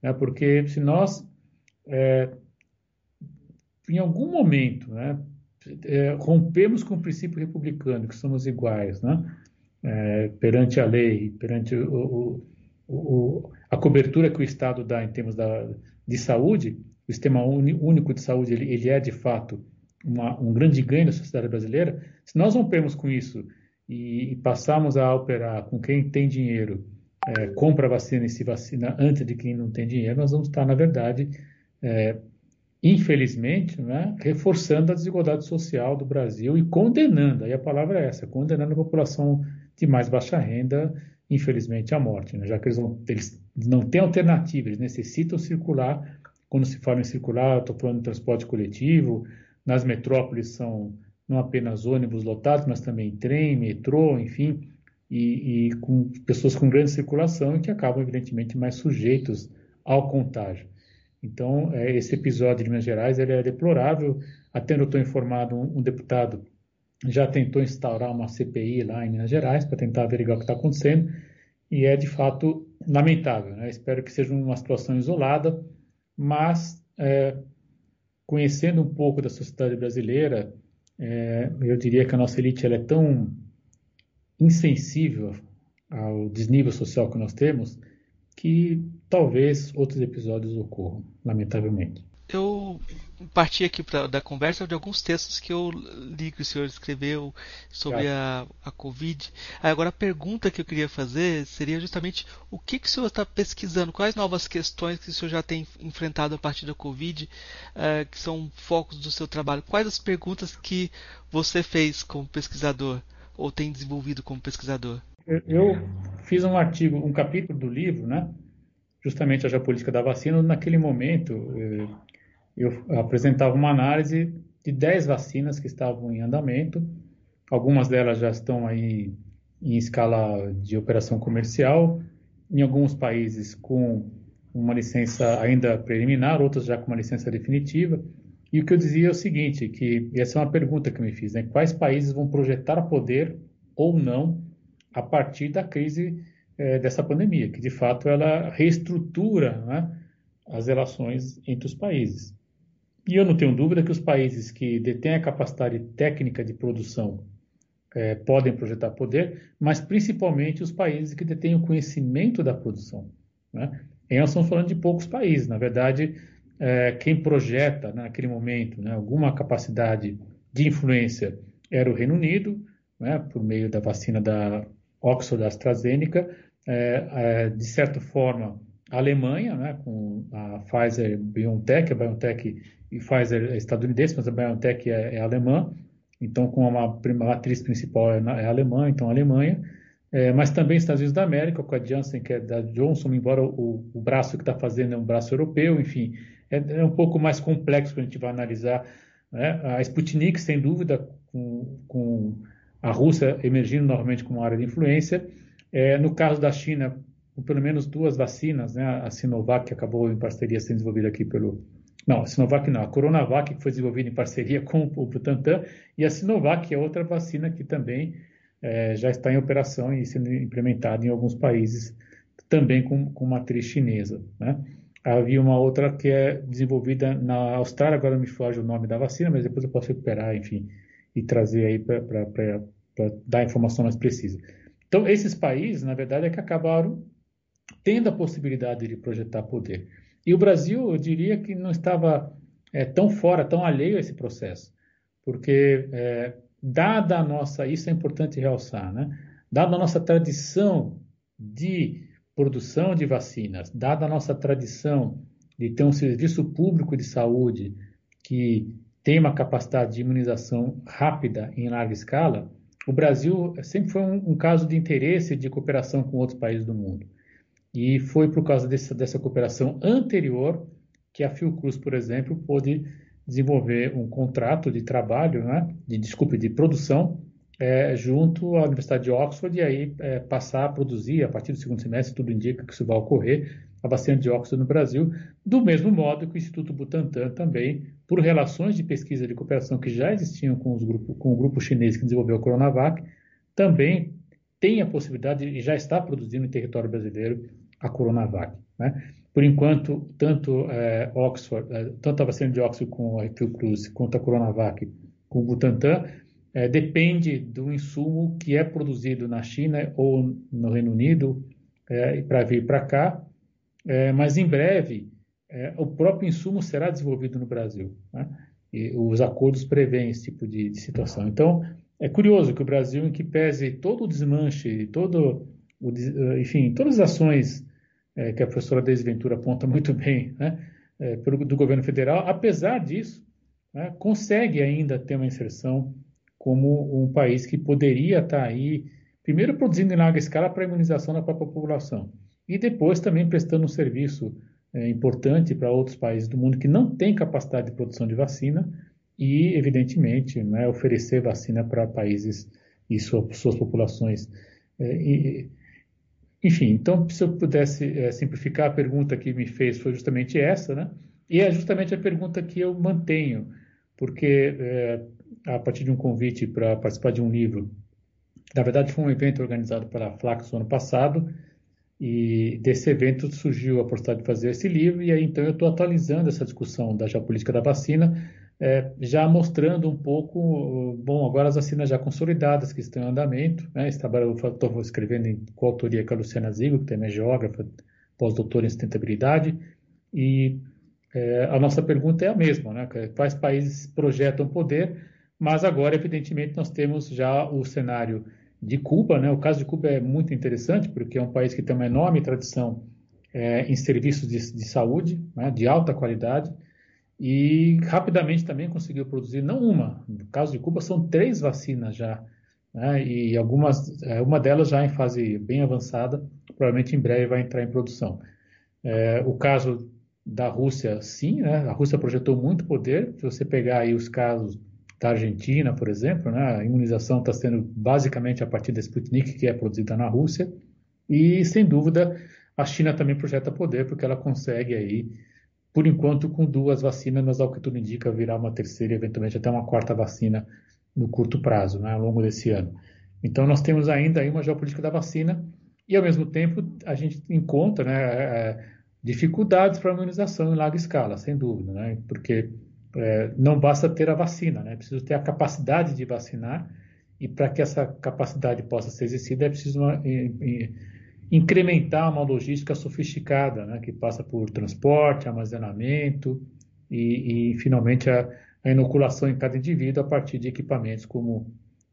né? Porque se nós é, em algum momento, né, é, rompemos com o princípio republicano, que somos iguais, né? É, perante a lei, perante o, o, o, a cobertura que o Estado dá em termos da, de saúde, o sistema único de saúde ele, ele é de fato uma, um grande ganho da sociedade brasileira. Se nós rompemos com isso e, e passarmos a operar com quem tem dinheiro, é, compra vacina e se vacina antes de quem não tem dinheiro, nós vamos estar, na verdade, é, infelizmente, né, reforçando a desigualdade social do Brasil e condenando, aí a palavra é essa, condenando a população de mais baixa renda, infelizmente, à morte, né, já que eles, vão, eles não têm alternativa, eles necessitam circular. Quando se fala em circular, estou falando de transporte coletivo, nas metrópoles são não apenas ônibus lotados, mas também trem, metrô, enfim, e, e com pessoas com grande circulação que acabam, evidentemente, mais sujeitos ao contágio. Então, é, esse episódio de Minas Gerais ele é deplorável. Até eu estou informado, um, um, deputado já tentou instaurar uma CPI lá em Minas Gerais para tentar averiguar o que está acontecendo e é de fato lamentável. Né? Espero que seja uma situação isolada, mas é, conhecendo um pouco da sociedade brasileira, é, eu diria que a nossa elite ela é tão insensível ao desnível social que nós temos que talvez outros episódios ocorram, lamentavelmente.
Eu partir aqui pra, da conversa de alguns textos que eu li que o senhor escreveu sobre a, a Covid. Agora, a pergunta que eu queria fazer seria justamente o que, que o senhor está pesquisando, quais novas questões que o senhor já tem enfrentado a partir da Covid, uh, que são focos do seu trabalho. Quais as perguntas que você fez como pesquisador ou tem desenvolvido como pesquisador?
Eu fiz um artigo, um capítulo do livro, né? justamente a geopolítica da vacina. Naquele momento, eh, eu apresentava uma análise de 10 vacinas que estavam em andamento. Algumas delas já estão aí em escala de operação comercial, em alguns países com uma licença ainda preliminar, outras já com uma licença definitiva. E o que eu dizia é o seguinte, que essa é uma pergunta que eu me fiz, né? Quais países vão projetar poder ou não a partir da crise é, dessa pandemia, que de fato ela reestrutura né, as relações entre os países. E eu não tenho dúvida que os países que detêm a capacidade técnica de produção é, podem projetar poder, mas principalmente os países que detêm o conhecimento da produção. Né? E nós estamos falando de poucos países. Na verdade, é, quem projeta naquele momento né, alguma capacidade de influência era o Reino Unido, né, por meio da vacina da Oxford AstraZeneca, é, é, de certa forma, a Alemanha, né, com a Pfizer BioNTech, a BioNTech e Pfizer é estadunidense, mas a BioNTech é, é alemã, então com uma, uma matriz principal é, é alemã, então Alemanha, é, mas também Estados Unidos da América, com a Janssen, que é da Johnson, embora o, o braço que está fazendo é um braço europeu, enfim, é, é, um pouco mais complexo quando a gente vai analisar. Né? A Sputnik, sem dúvida, com, com a Rússia emergindo novamente como área de influência, é, no caso da China, pelo menos duas vacinas, né? a Sinovac, que acabou em parceria sendo desenvolvida aqui pelo. Não, a Sinovac não, a Coronavac, que foi desenvolvida em parceria com o Butantan, e a Sinovac, é outra vacina que também é, já está em operação e sendo implementada em alguns países, também com, com matriz chinesa. Né? Havia uma outra que é desenvolvida na Austrália, agora me foge o nome da vacina, mas depois eu posso recuperar, enfim, e trazer aí para dar informação mais precisa. Então, esses países, na verdade, é que acabaram tendo a possibilidade de projetar poder. E o Brasil, eu diria que não estava é, tão fora, tão alheio a esse processo, porque, é, dada a nossa, isso é importante realçar, né? dada a nossa tradição de produção de vacinas, dada a nossa tradição de ter um serviço público de saúde que tem uma capacidade de imunização rápida em larga escala, o Brasil sempre foi um, um, caso de interesse de cooperação com outros países do mundo. E foi por causa desse, dessa cooperação anterior que a Fiocruz, por exemplo, pôde desenvolver um contrato de trabalho, né, de desculpe, de produção, é, junto à Universidade de Oxford e aí é, passar a produzir, a partir do segundo semestre, tudo indica que isso vai ocorrer, a vacina de Oxford no Brasil, do mesmo modo que o Instituto Butantan também, por relações de pesquisa de cooperação que já existiam com, grupo, com o grupo chinês que desenvolveu a Coronavac, também tem a possibilidade e já está produzindo em território brasileiro a Coronavac. Né? Por enquanto, tanto é, Oxford, é, tanto a vacina de Oxford com a Fiocruz quanto a Coronavac com o Butantan é, depende do insumo que é produzido na China ou no Reino Unido é, para vir para cá é, mas em breve é, o próprio insumo será desenvolvido no Brasil. Né? E os acordos prevêem esse tipo de, de, situação. Então, é curioso que o Brasil, em que pese todo o desmanche, todo o, enfim, todas as ações é, que a professora Desventura aponta muito bem né, é, do governo federal, apesar disso, né, consegue ainda ter uma inserção como um país que poderia estar aí, primeiro produzindo em larga escala para a imunização da própria população, e depois também prestando um serviço é, importante para outros países do mundo que não têm capacidade de produção de vacina e, evidentemente, né, oferecer vacina para países e sua, suas populações. É, e, enfim, então, se eu pudesse é, simplificar, a pergunta que me fez foi justamente essa, né? E é justamente a pergunta que eu mantenho, porque é, a partir de um convite para participar de um livro, na verdade foi um evento organizado pela Flax no ano passado, e desse evento surgiu a possibilidade de fazer esse livro, e aí então eu estou atualizando essa discussão da geopolítica da vacina, é, já mostrando um pouco, bom, agora as vacinas já consolidadas que estão em andamento, né, estou escrevendo em coautoria com a Luciana Zigo, que também é geógrafa, pós-doutora em sustentabilidade, e é, a nossa pergunta é a mesma, né? Quais países projetam poder? Mas agora, evidentemente, nós temos já o cenário de Cuba, né? O caso de Cuba é muito interessante porque é um país que tem uma enorme tradição é, em serviços de, de saúde, né? de alta qualidade e rapidamente também conseguiu produzir não uma, no caso de Cuba são três vacinas já, né? E algumas, é, uma delas já em fase bem avançada, provavelmente em breve vai entrar em produção. É, o caso da Rússia, sim, né? A Rússia projetou muito poder. Se você pegar aí os casos da Argentina, por exemplo, né? A imunização está sendo basicamente a partir da Sputnik, que é produzida na Rússia. E, sem dúvida, a China também projeta poder, porque ela consegue aí, por enquanto, com duas vacinas, mas ao que tudo indica, virar uma terceira e eventualmente até uma quarta vacina no curto prazo, né? ao longo desse ano. Então, nós temos ainda aí uma geopolítica da vacina e, ao mesmo tempo, a gente encontra né, é, dificuldades para a imunização em larga escala, sem dúvida, né? porque é, não basta ter a vacina, né? é preciso ter a capacidade de vacinar e para que essa capacidade possa ser exercida é preciso uma, incrementar uma logística sofisticada, né? que passa por transporte, armazenamento e, e finalmente, a, a, inoculação em cada indivíduo a partir de equipamentos como,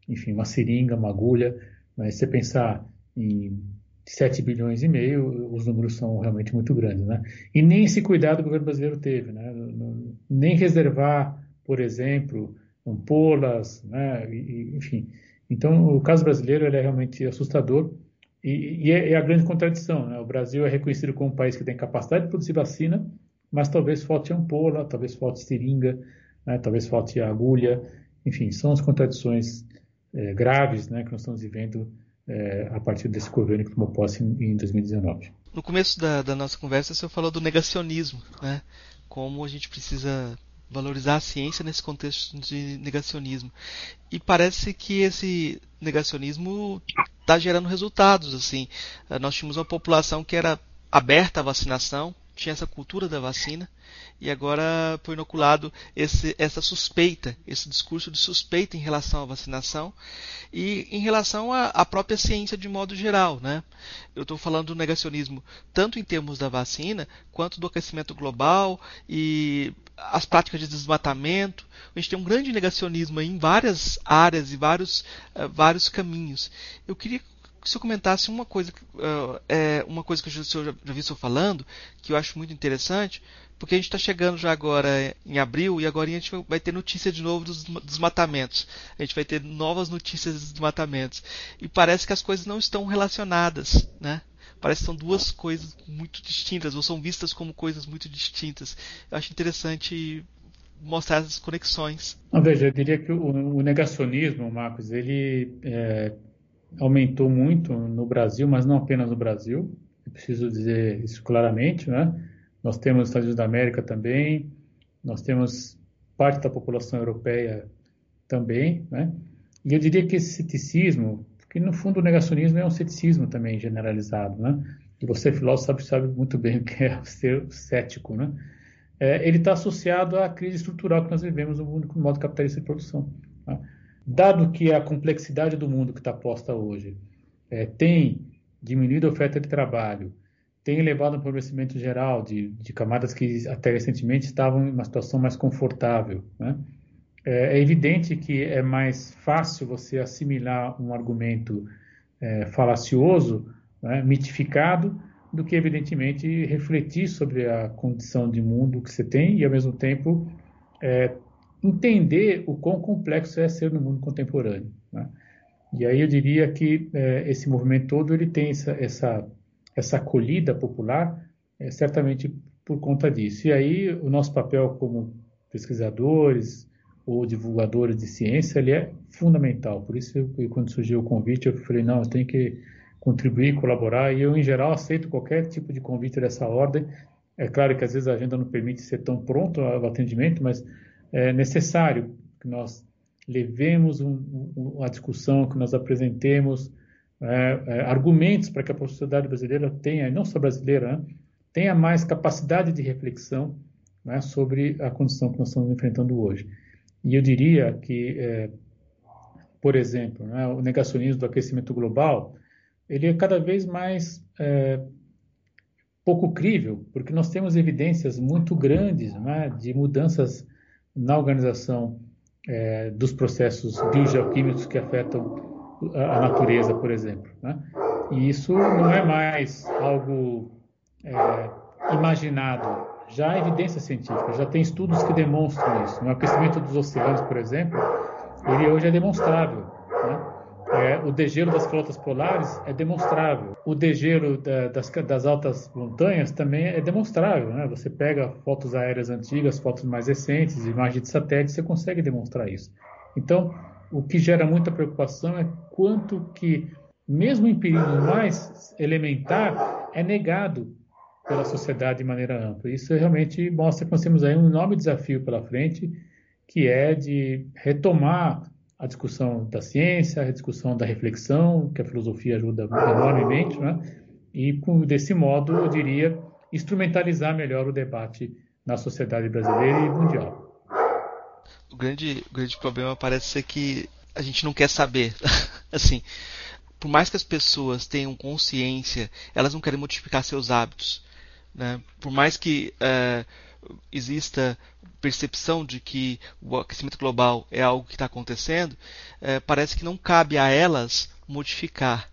enfim, uma seringa, uma agulha. Né? Se você pensar em 7 bilhões e meio, os números são realmente muito grandes, né? E nem esse cuidado o governo brasileiro teve, né? Nem reservar, por exemplo, ampolas, né? E, enfim. Então, o caso brasileiro é realmente assustador e, e é, é, a grande contradição, né? O Brasil é reconhecido como um país que tem capacidade de produzir vacina, mas talvez falte ampola, talvez falte seringa, né? talvez falte agulha, enfim, são as contradições é, graves, né? Que nós estamos vivendo é, a partir desse governo que tomou posse em, em 2019.
No começo da, da, nossa conversa, você falou do negacionismo, né? Como a gente precisa valorizar a ciência nesse contexto de negacionismo. E parece que esse negacionismo está gerando resultados. Assim, nós tínhamos uma população que era aberta à vacinação, tinha essa cultura da vacina e agora foi inoculado esse, essa suspeita, esse discurso de suspeita em relação à vacinação e em relação à, à própria ciência de modo geral. Né? Eu estou falando do negacionismo tanto em termos da vacina quanto do aquecimento global e as práticas de desmatamento. A gente tem um grande negacionismo em várias áreas e vários, uh, vários caminhos. Eu queria que você comentasse uma coisa, uh, é, uma coisa que eu já, já vi o falando, que eu acho muito interessante, porque a gente está chegando já agora em abril e agora a gente vai ter notícia de novo dos desmatamentos. A gente vai ter novas notícias dos desmatamentos. E parece que as coisas não estão relacionadas, né? Parece que são duas coisas muito distintas, ou são vistas como coisas muito distintas. Eu acho interessante mostrar essas conexões.
Não, veja, eu diria que o, o negacionismo, Marcos, ele é, aumentou muito no Brasil, mas não apenas no Brasil. Eu preciso dizer isso claramente, né? Nós temos os Estados Unidos da América também, nós temos parte da população europeia também, né? E eu diria que esse ceticismo, porque no fundo o negacionismo é um ceticismo também generalizado, né? E você, filósofo, sabe, sabe muito bem o que é ser cético, né? É, ele está associado à crise estrutural que nós vivemos no mundo com o modo capitalista de produção. Né? Dado que a complexidade do mundo que está posta hoje é, tem diminuído a oferta de trabalho, tem levado um empobrecimento geral de, de, camadas que até recentemente estavam em uma situação mais confortável. Né? É, é, evidente que é mais fácil você assimilar um argumento é, falacioso, né, mitificado, do que, evidentemente, refletir sobre a condição de mundo que você tem e, ao mesmo tempo, é, entender o quão complexo é ser no mundo contemporâneo. Né? E aí eu diria que é, esse movimento todo ele tem essa, essa, essa acolhida popular, é, certamente por conta disso. E aí o nosso papel como pesquisadores ou divulgadores de ciência ele é fundamental. Por isso, eu, quando surgiu o convite, eu falei, não, eu tenho que contribuir, colaborar, e eu, em geral, aceito qualquer tipo de convite dessa ordem. É claro que às vezes a agenda não permite ser tão pronto ao atendimento, mas é necessário que nós levemos um, um, a discussão, que nós apresentemos é, é, argumentos para que a sociedade brasileira tenha, não só brasileira, né, tenha mais capacidade de reflexão né, sobre a condição que nós estamos enfrentando hoje. E eu diria que, é, por exemplo, né, o negacionismo do aquecimento global, ele é cada vez mais é, pouco crível, porque nós temos evidências muito grandes né, de mudanças na organização é, dos processos biogeoquímicos que afetam a, natureza, por exemplo. Né? E isso não é mais algo é, imaginado, já há evidência científica, já tem estudos que demonstram isso. No aquecimento dos oceanos, por exemplo, ele hoje é demonstrável. O degelo das flotas polares é demonstrável. O degelo da, das, das, altas montanhas também é demonstrável. Né? Você pega fotos aéreas antigas, fotos mais recentes, imagens de satélite, você consegue demonstrar isso. Então, o que gera muita preocupação é quanto que, mesmo em período mais elementar, é negado pela sociedade de maneira ampla. Isso realmente mostra que nós temos aí um enorme desafio pela frente, que é de retomar a discussão da ciência, a discussão da reflexão, que a filosofia ajuda enormemente, né? e desse modo, eu diria, instrumentalizar melhor o debate na sociedade brasileira e mundial.
O grande, o grande problema parece ser que a gente não quer saber. assim, por mais que as pessoas tenham consciência, elas não querem modificar seus hábitos. Né? Por mais que uh, exista percepção de que o aquecimento global é algo que está acontecendo, é, parece que não cabe a elas modificar.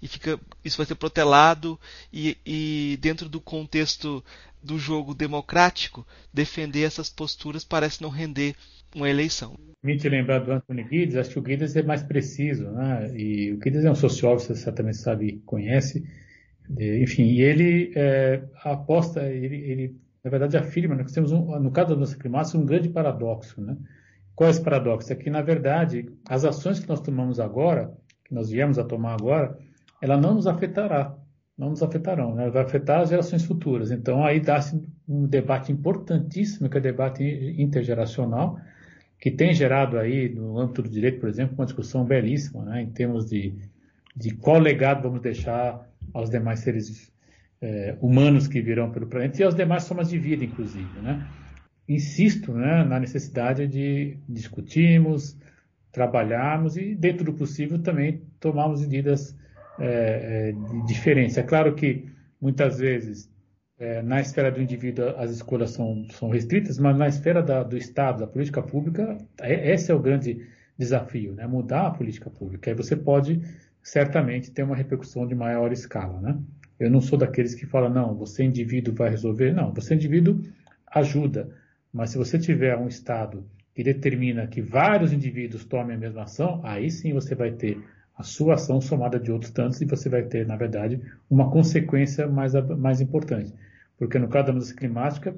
E fica, isso vai ser protelado e, e dentro do contexto do jogo democrático, defender essas posturas parece não render uma eleição.
Me te lembrar do Anthony Giddens, acho que o Giddens é mais preciso, né? E o Giddens é um sociólogo, você certamente sabe, conhece. Enfim, ele é, aposta, ele, ele na verdade, afirma que temos, um, no caso da mudança climática, um grande paradoxo. Né? Qual é esse paradoxo? É que, na verdade, as ações que nós tomamos agora, que nós viemos a tomar agora, ela não nos afetará, não nos afetarão, né? vai afetar as gerações futuras. Então, aí dá-se um debate importantíssimo, que é o debate intergeracional, que tem gerado aí, no âmbito do direito, por exemplo, uma discussão belíssima, né? em termos de, de qual legado vamos deixar aos demais seres é, humanos que virão pelo planeta e as demais formas de vida, inclusive. Né? Insisto né, na necessidade de discutirmos, trabalharmos e, dentro do possível, também tomarmos medidas é, é de diferença. É claro que, muitas vezes, é, na esfera do indivíduo as escolhas são, são restritas, mas na esfera da, do Estado, da política pública, é, esse é o grande desafio, né? mudar a política pública. Aí você pode, certamente, ter uma repercussão de maior escala. Né? Eu não sou daqueles que falam, não, você indivíduo vai resolver. Não, você indivíduo ajuda. Mas se você tiver um Estado que determina que vários indivíduos tomem a mesma ação, aí sim você vai ter a sua ação somada de outros tantos e você vai ter, na verdade, uma consequência mais, mais importante. Porque no caso da mudança climática,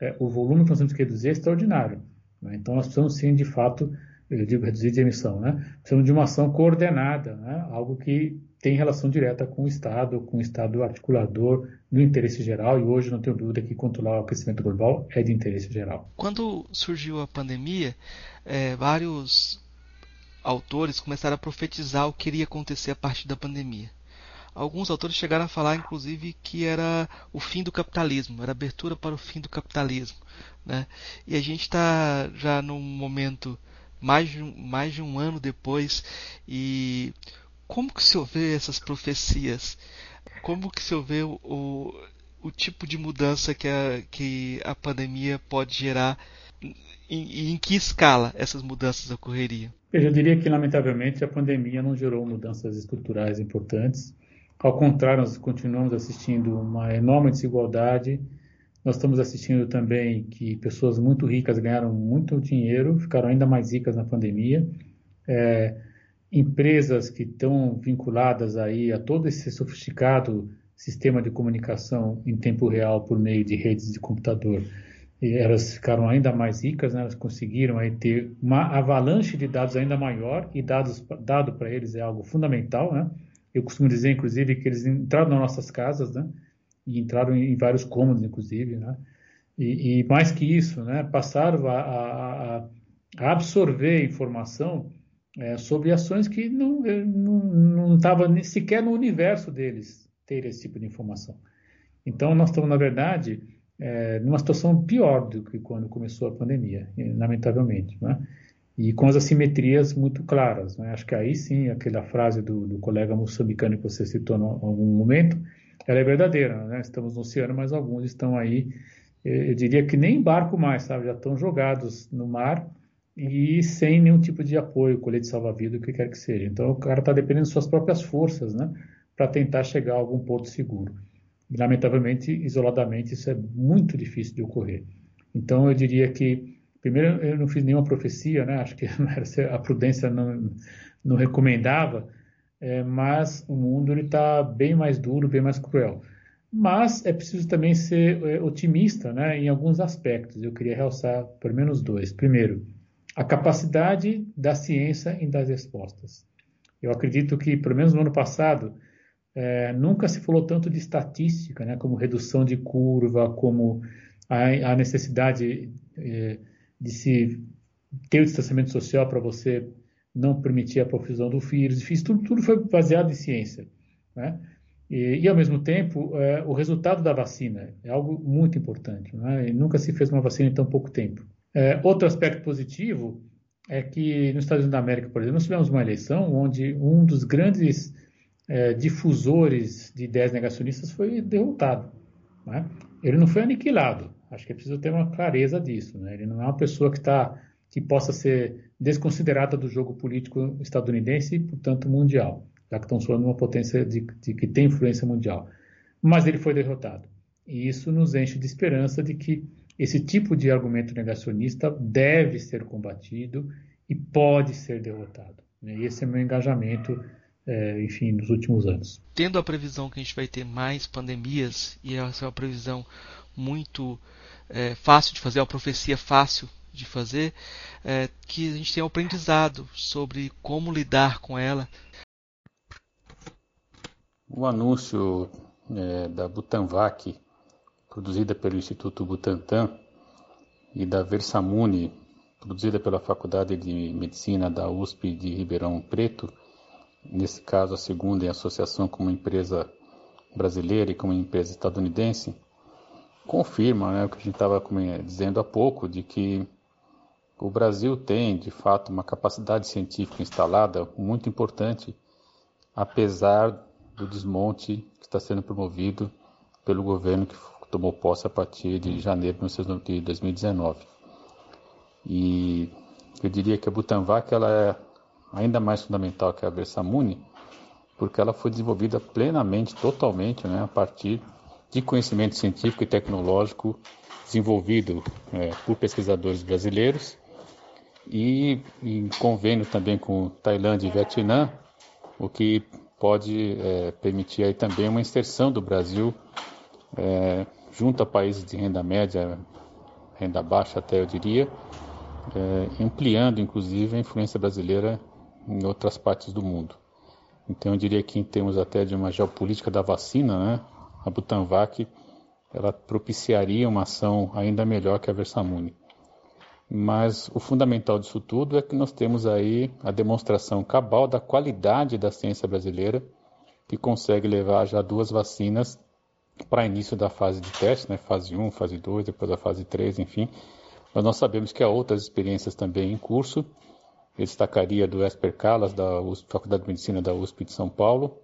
é, o volume que nós temos que reduzir é extraordinário. Né? Então nós precisamos sim, de fato, eu digo reduzir de emissão, né? precisamos de uma ação coordenada, né? algo que tem relação direta com o Estado, com o Estado articulador no interesse geral, e hoje não tenho dúvida que controlar o aquecimento global é de interesse geral.
Quando surgiu a pandemia, é, vários autores começaram a profetizar o que iria acontecer a partir da pandemia. Alguns autores chegaram a falar, inclusive, que era o fim do capitalismo, era abertura para o fim do capitalismo. Né? E a gente está já num momento mais de, mais de um ano depois e como que se vê essas profecias? Como que se vê o, o, o tipo de mudança que a, que a pandemia pode gerar e em, que escala essas mudanças ocorreriam?
Eu diria que, lamentavelmente, a pandemia não gerou mudanças estruturais importantes. Ao contrário, nós continuamos assistindo uma enorme desigualdade. Nós estamos assistindo também que pessoas muito ricas ganharam muito dinheiro, ficaram ainda mais ricas na pandemia. É, empresas que estão vinculadas aí a todo esse sofisticado sistema de comunicação em tempo real por meio de redes de computador, elas ficaram ainda mais ricas, né? elas conseguiram aí ter uma avalanche de dados ainda maior e dados dado para eles é algo fundamental, né? Eu costumo dizer, inclusive, que eles entraram nas nossas casas, né? E entraram em vários cômodos, inclusive, né? E, e mais que isso, né? Passaram a, a, a absorver informação é, sobre ações que não estava nem sequer no universo deles ter esse tipo de informação. Então, nós estamos, na verdade, é, numa situação pior do que quando começou a pandemia, lamentavelmente. Né? E com as assimetrias muito claras. Né? Acho que aí sim, aquela frase do, do colega moçambicano que você citou em algum momento, ela é verdadeira, né? Estamos no oceano, mas alguns estão aí, eu diria que nem barco mais, sabe? Já estão jogados no mar e sem nenhum tipo de apoio, colete salva-vida, o que quer que seja. Então o cara está dependendo de suas próprias forças, né? Para tentar chegar a algum porto seguro. E, lamentavelmente, isoladamente, isso é muito difícil de ocorrer. Então eu diria que, primeiro, eu não fiz nenhuma profecia, né? Acho que a prudência não, não recomendava, é, mas o mundo está bem mais duro, bem mais cruel. Mas é preciso também ser é, otimista né, em alguns aspectos. Eu queria realçar pelo menos dois. Primeiro, a capacidade da ciência em dar respostas. Eu acredito que, pelo menos no ano passado, é, nunca se falou tanto de estatística, né, como redução de curva, como a, a necessidade é, de se ter o distanciamento social para você não permitir a profusão do vírus, enfim, tudo, tudo foi baseado em ciência. Né? E, e, ao mesmo tempo, é, o resultado da vacina é algo muito importante. Né? nunca se fez uma vacina em tão pouco tempo. É, outro aspecto positivo é que nos Estados Unidos da América, por exemplo, nós tivemos uma eleição onde um dos grandes é, difusores de ideias negacionistas foi derrotado. Né? Ele não foi aniquilado. Acho que é preciso ter uma clareza disso. Né? Ele não é uma pessoa que está que possa ser desconsiderada do jogo político estadunidense e, portanto, mundial, já que estão falando uma potência de, de, que tem influência mundial. Mas ele foi derrotado. E isso nos enche de esperança de que esse tipo de argumento negacionista deve ser combatido e pode ser derrotado. Né? E esse é meu engajamento, é, enfim, nos últimos anos.
Tendo a previsão que a gente vai ter mais pandemias, e essa é uma previsão muito é, fácil de fazer, é uma profecia fácil de fazer, é, que a gente tenha um aprendizado sobre como lidar com ela.
O anúncio é, da Butanvac, produzida pelo Instituto Butantan, e da Versamune, produzida pela Faculdade de Medicina da USP de Ribeirão Preto, nesse caso a segunda em associação com uma empresa brasileira e com uma empresa estadunidense, confirma né, o que a gente estava dizendo há pouco, de que o Brasil tem, de fato, uma capacidade científica instalada muito importante, apesar do desmonte que está sendo promovido pelo governo que tomou posse a partir de janeiro de 2019. E eu diria que a Butanvac ela é ainda mais fundamental que a Versamune, porque ela foi desenvolvida plenamente, totalmente, né, a partir de conhecimento científico e tecnológico desenvolvido é, por pesquisadores brasileiros e em convênio também com Tailândia e Vietnã, o que pode é, permitir aí também uma inserção do Brasil é, junto a países de renda média, renda baixa até eu diria, é, ampliando inclusive a influência brasileira em outras partes do mundo. Então eu diria que em termos até de uma geopolítica da vacina, né, a Butanvac ela propiciaria uma ação ainda melhor que a Versamune. Mas o fundamental disso tudo é que nós temos aí a demonstração cabal da qualidade da ciência brasileira, que consegue levar já duas vacinas para início da fase de teste, né? fase 1, fase 2, depois da fase 3, enfim. Mas nós sabemos que há outras experiências também em curso. Eu destacaria do Esper Calas, da USP, Faculdade de Medicina da USP de São Paulo,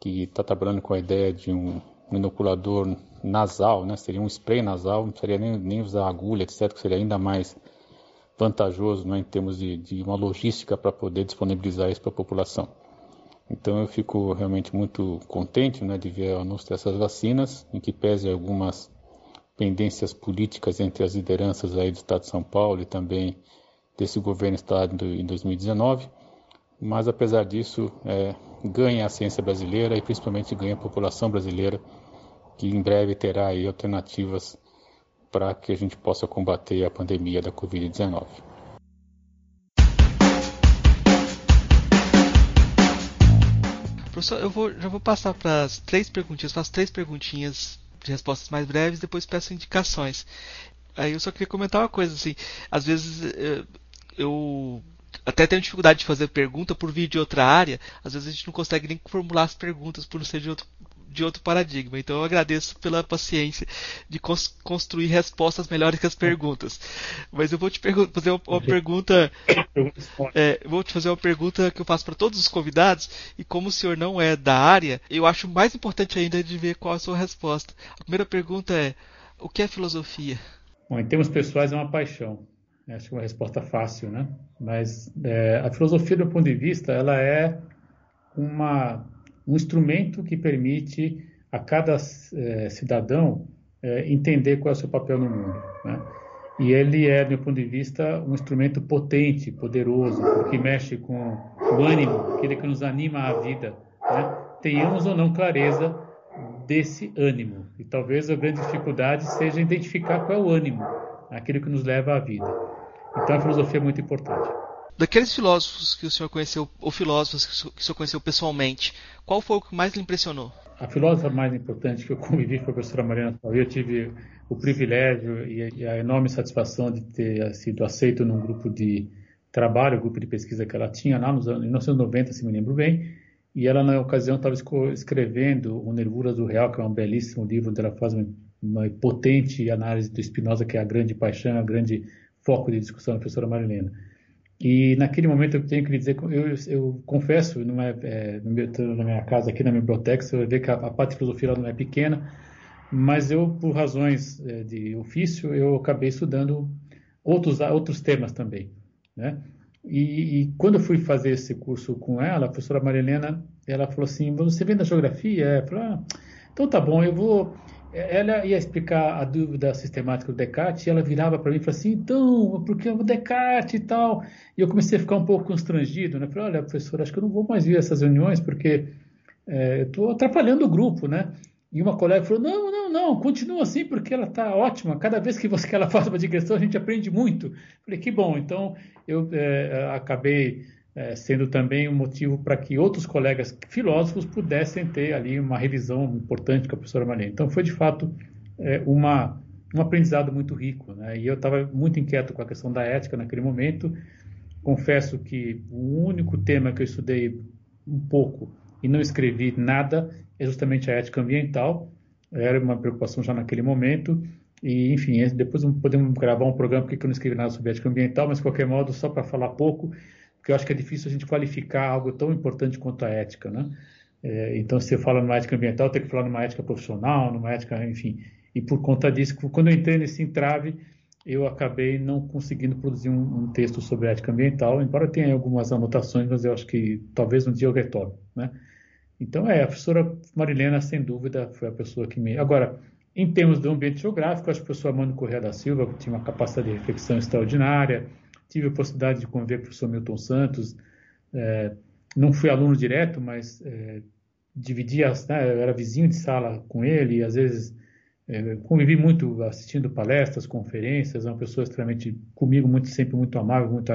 que está trabalhando com a ideia de um inoculador nasal, né? seria um spray nasal, não precisaria nem, nem usar agulha, etc., que seria ainda mais vantajoso né? em termos de, de uma logística para poder disponibilizar isso para a população. Então eu fico realmente muito contente né, de ver o anúncio dessas vacinas, em que pese algumas pendências políticas entre as lideranças aí do Estado de São Paulo e também desse governo estado em 2019, mas apesar disso é, ganha a ciência brasileira e principalmente ganha a população brasileira que em breve terá aí alternativas para que a gente possa combater a pandemia da Covid-19.
Professor, eu vou, já vou passar para as três perguntinhas. Faço três perguntinhas de respostas mais breves, depois peço indicações. Aí eu só queria comentar uma coisa assim. Às vezes eh, eu até tenho dificuldade de fazer pergunta por vídeo de outra área. Às vezes a gente não consegue nem formular as perguntas por não ser de outro de outro paradigma. Então eu agradeço pela paciência de cons construir respostas melhores que as perguntas. Mas eu vou te fazer uma, uma pergunta. É, vou te fazer uma pergunta que eu faço para todos os convidados, e como o senhor não é da área, eu acho mais importante ainda de ver qual a sua resposta. A primeira pergunta é: o que é filosofia?
Bom, em termos pessoais é uma paixão. Acho que é uma resposta fácil, né? Mas é, a filosofia, do ponto de vista, ela é uma, um instrumento que permite a cada é, cidadão é, entender qual é o seu papel no mundo. Né? E ele é, do meu ponto de vista, um instrumento potente, poderoso, porque mexe com o ânimo, aquele que nos anima à vida. Né? Tenhamos ou não clareza desse ânimo. E talvez a grande dificuldade seja identificar qual é o ânimo, aquilo que nos leva à vida. Então a filosofia é muito importante.
Daqueles filósofos que o senhor conheceu, ou filósofos que o senhor conheceu pessoalmente, qual foi o que mais lhe impressionou?
A filósofa mais importante que eu convivi foi a professora Mariana Pauli. Eu tive o privilégio e a enorme satisfação de ter sido aceito num grupo de trabalho, grupo de pesquisa que ela tinha lá nos anos 1990, se me lembro bem. E ela, na ocasião, estava escrevendo O Nervuras do Real, que é um belíssimo livro onde ela faz uma, uma potente análise do Spinoza, que é a grande paixão, a grande foco de discussão da professora Marilena. E naquele momento eu tenho que lhe dizer, eu, eu confesso, não é, é, na minha casa, aqui na minha biblioteca, você vai ver que a, a parte de filosofia não é pequena, mas eu, por razões é, de ofício, eu acabei estudando outros, outros temas também, né? E, e, quando eu fui fazer esse curso com ela, a professora Marilena, ela falou assim, você vem da geografia? Eu falei, ah, então tá bom, eu vou ela ia explicar a dúvida sistemática do Descartes e ela virava para mim e falava assim, então, porque o Descartes e tal. E eu comecei a ficar um pouco constrangido, né? Falei, olha, professor, acho que eu não vou mais vir essas reuniões porque é, estou atrapalhando o grupo, né? E uma colega falou, não, não, não, continua assim porque ela está ótima. Cada vez que, você, que ela faz uma digressão, a gente aprende muito. Falei, que bom. Então, eu é, acabei é, sendo também um motivo para que outros colegas filósofos pudessem ter ali uma revisão importante com a professora Maria. Então, foi de fato é, uma, um aprendizado muito rico. Né? E eu estava muito inquieto com a questão da ética naquele momento. Confesso que o único tema que eu estudei um pouco e não escrevi nada é justamente a ética ambiental. Era uma preocupação já naquele momento. E, enfim, depois podemos gravar um programa porque eu não escrevi nada sobre ética ambiental, mas, de qualquer modo, só para falar pouco, porque eu acho que é difícil a gente qualificar algo tão importante quanto a ética, né? É, então, se você fala numa ética ambiental, tem que falar numa ética profissional, numa ética, enfim. E por conta disso, quando eu entrei nesse entrave, eu acabei não conseguindo produzir um, um texto sobre ética ambiental, embora tenha algumas anotações, mas eu acho que talvez um dia eu retorne, né? Então, é, a professora Marilena, sem dúvida, foi a pessoa que me... Agora, em termos do ambiente geográfico, acho que a professora Mano Correia da Silva tinha uma capacidade de reflexão extraordinária, tive a possibilidade de conviver com o professor Milton Santos. É, não fui aluno direto, mas é, dividia, né, eu era vizinho de sala com ele, e às vezes é, convivi muito assistindo palestras, conferências, é uma pessoa extremamente, comigo, muito sempre muito amável, muito,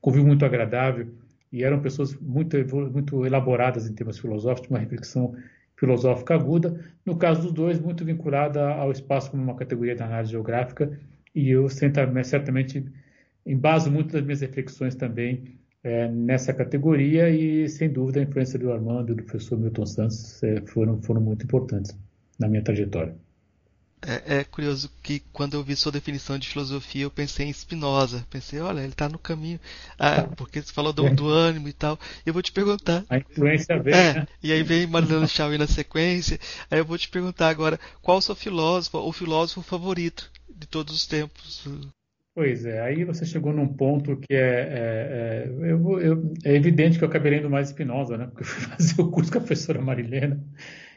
convívio muito agradável, e eram pessoas muito, muito elaboradas em temas filosóficos, uma reflexão filosófica aguda. No caso dos dois, muito vinculada ao espaço como uma categoria da análise geográfica, e eu certamente embaso muito das minhas reflexões também é, nessa categoria e, sem dúvida, a influência do Armando e do professor Milton Santos é, foram, foram muito importantes na minha trajetória.
É, é, curioso que quando eu vi sua definição de filosofia, eu pensei em Spinoza. Pensei, olha, ele está no caminho. Ah, porque você falou do, do, ânimo e tal. Eu vou te perguntar.
A influência vem.
É,
né?
E aí vem Marilena Chauí na sequência. Aí eu vou te perguntar agora, qual o seu filósofo ou filósofo favorito de todos os tempos?
Pois é, aí você chegou num ponto que é, é, é, eu, eu, é evidente que eu acabei lendo mais Spinoza, né? Porque eu fui fazer o curso com a professora Marilena.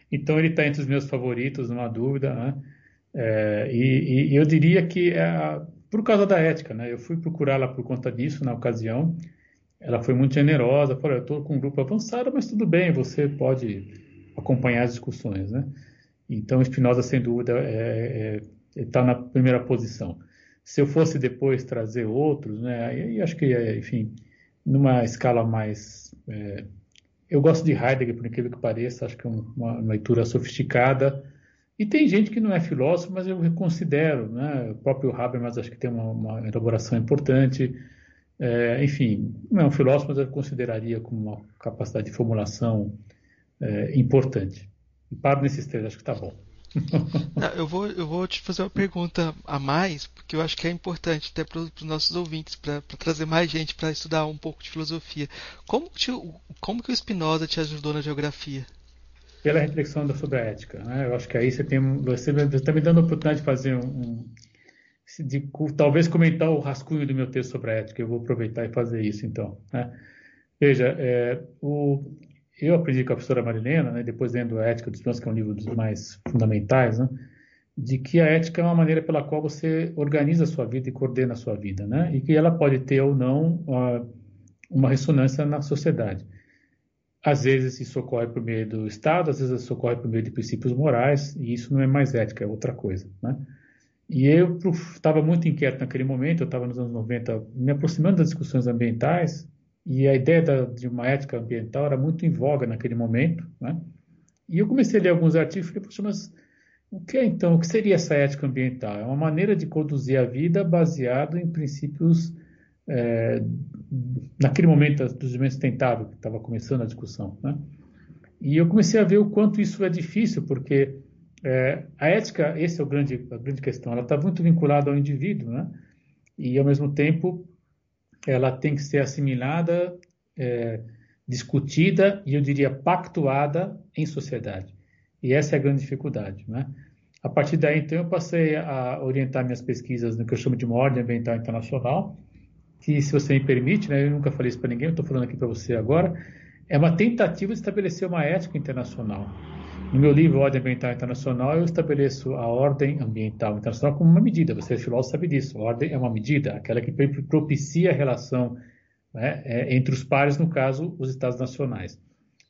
Então ele está entre os meus favoritos, não há dúvida, né? É, e, e, eu diria que é por causa da ética, né? Eu fui procurá-la por conta disso na ocasião. Ela foi muito generosa, falou: eu estou com um grupo avançado, mas tudo bem, você pode acompanhar as discussões, né? Então Spinoza, sem dúvida, está é, é, tá na primeira posição. Se eu fosse depois trazer outros, né, aí acho que, enfim, numa escala mais. É, eu gosto de Heidegger, por incrível que pareça, acho que é uma, leitura sofisticada. E tem gente que não é filósofo, mas eu considero, né? O próprio Habermas acho que tem uma, uma elaboração importante. É, enfim, não é um filósofo, mas eu consideraria como uma capacidade de formulação é, importante. E paro nesses três, acho que tá bom.
Não, eu, vou, eu vou te fazer uma pergunta a mais, porque eu acho que é importante até para os nossos ouvintes, para trazer mais gente para estudar um pouco de filosofia. Como, te, como que o Spinoza te ajudou na geografia?
Pela reflexão sobre a ética. Né? Eu acho que aí você tem. Você está me dando a oportunidade de fazer um. de, talvez comentar o rascunho do meu texto sobre a ética. Eu vou aproveitar e fazer isso, então. Né? Veja, é, o, eu aprendi com a professora Marilena, né, depois lendo a Ética dos Planos, que é um livro dos mais fundamentais, né, de que a ética é uma maneira pela qual você organiza a sua vida e coordena a sua vida, né, e que ela pode ter ou não uma, uma ressonância na sociedade. Às vezes isso ocorre por meio do Estado, às vezes isso ocorre por meio de princípios morais, e isso não é mais ética, é outra coisa. Né? E eu estava muito inquieto naquele momento, eu estava nos anos 90 me aproximando das discussões ambientais, e a ideia da, de uma ética ambiental era muito em voga naquele momento, né? E eu comecei a ler alguns artigos e falei, poxa, mas o que é então, o que seria essa ética ambiental? É uma maneira de conduzir a vida baseado em princípios, é, naquele momento do desenvolvimento sustentável, que estava começando a discussão, né? E eu comecei a ver o quanto isso é difícil, porque é, a ética, essa é grande, a grande questão, ela está muito vinculada ao indivíduo, né? E, ao mesmo tempo, ela tem que ser assimilada, é, discutida e eu diria pactuada em sociedade. E essa é a grande dificuldade, né? A partir daí, então, eu passei a orientar minhas pesquisas no que eu chamo de uma ordem ambiental internacional, que, se você me permite, né, eu nunca falei isso para ninguém, estou falando aqui para você agora, é uma tentativa de estabelecer uma ética internacional. No meu livro Ordem Ambiental Internacional, eu estabeleço a ordem ambiental internacional como uma medida. Você, filósofo, sabe disso. A ordem é uma medida, aquela que propicia a relação né, é, entre os pares, no caso, os Estados nacionais.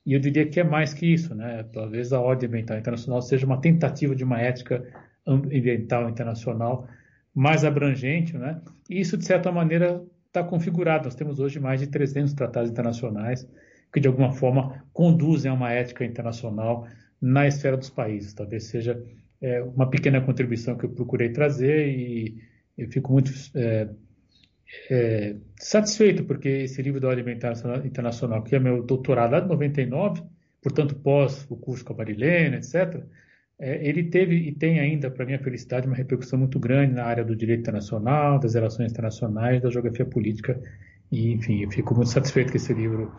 E eu diria que é mais que isso. Né? Talvez a ordem ambiental internacional seja uma tentativa de uma ética ambiental internacional mais abrangente. Né? E isso, de certa maneira, está configurado. Nós temos hoje mais de 300 tratados internacionais que, de alguma forma, conduzem a uma ética internacional na esfera dos países. Talvez seja é, uma pequena contribuição que eu procurei trazer e eu fico muito é, é, satisfeito porque esse livro da Ordem Internacional, que é meu doutorado lá de 99, portanto pós o curso com a Marilena, etc., é, ele teve e tem ainda, para minha felicidade, uma repercussão muito grande na área do direito internacional, das relações internacionais, da geografia política, e enfim, eu fico muito satisfeito que esse livro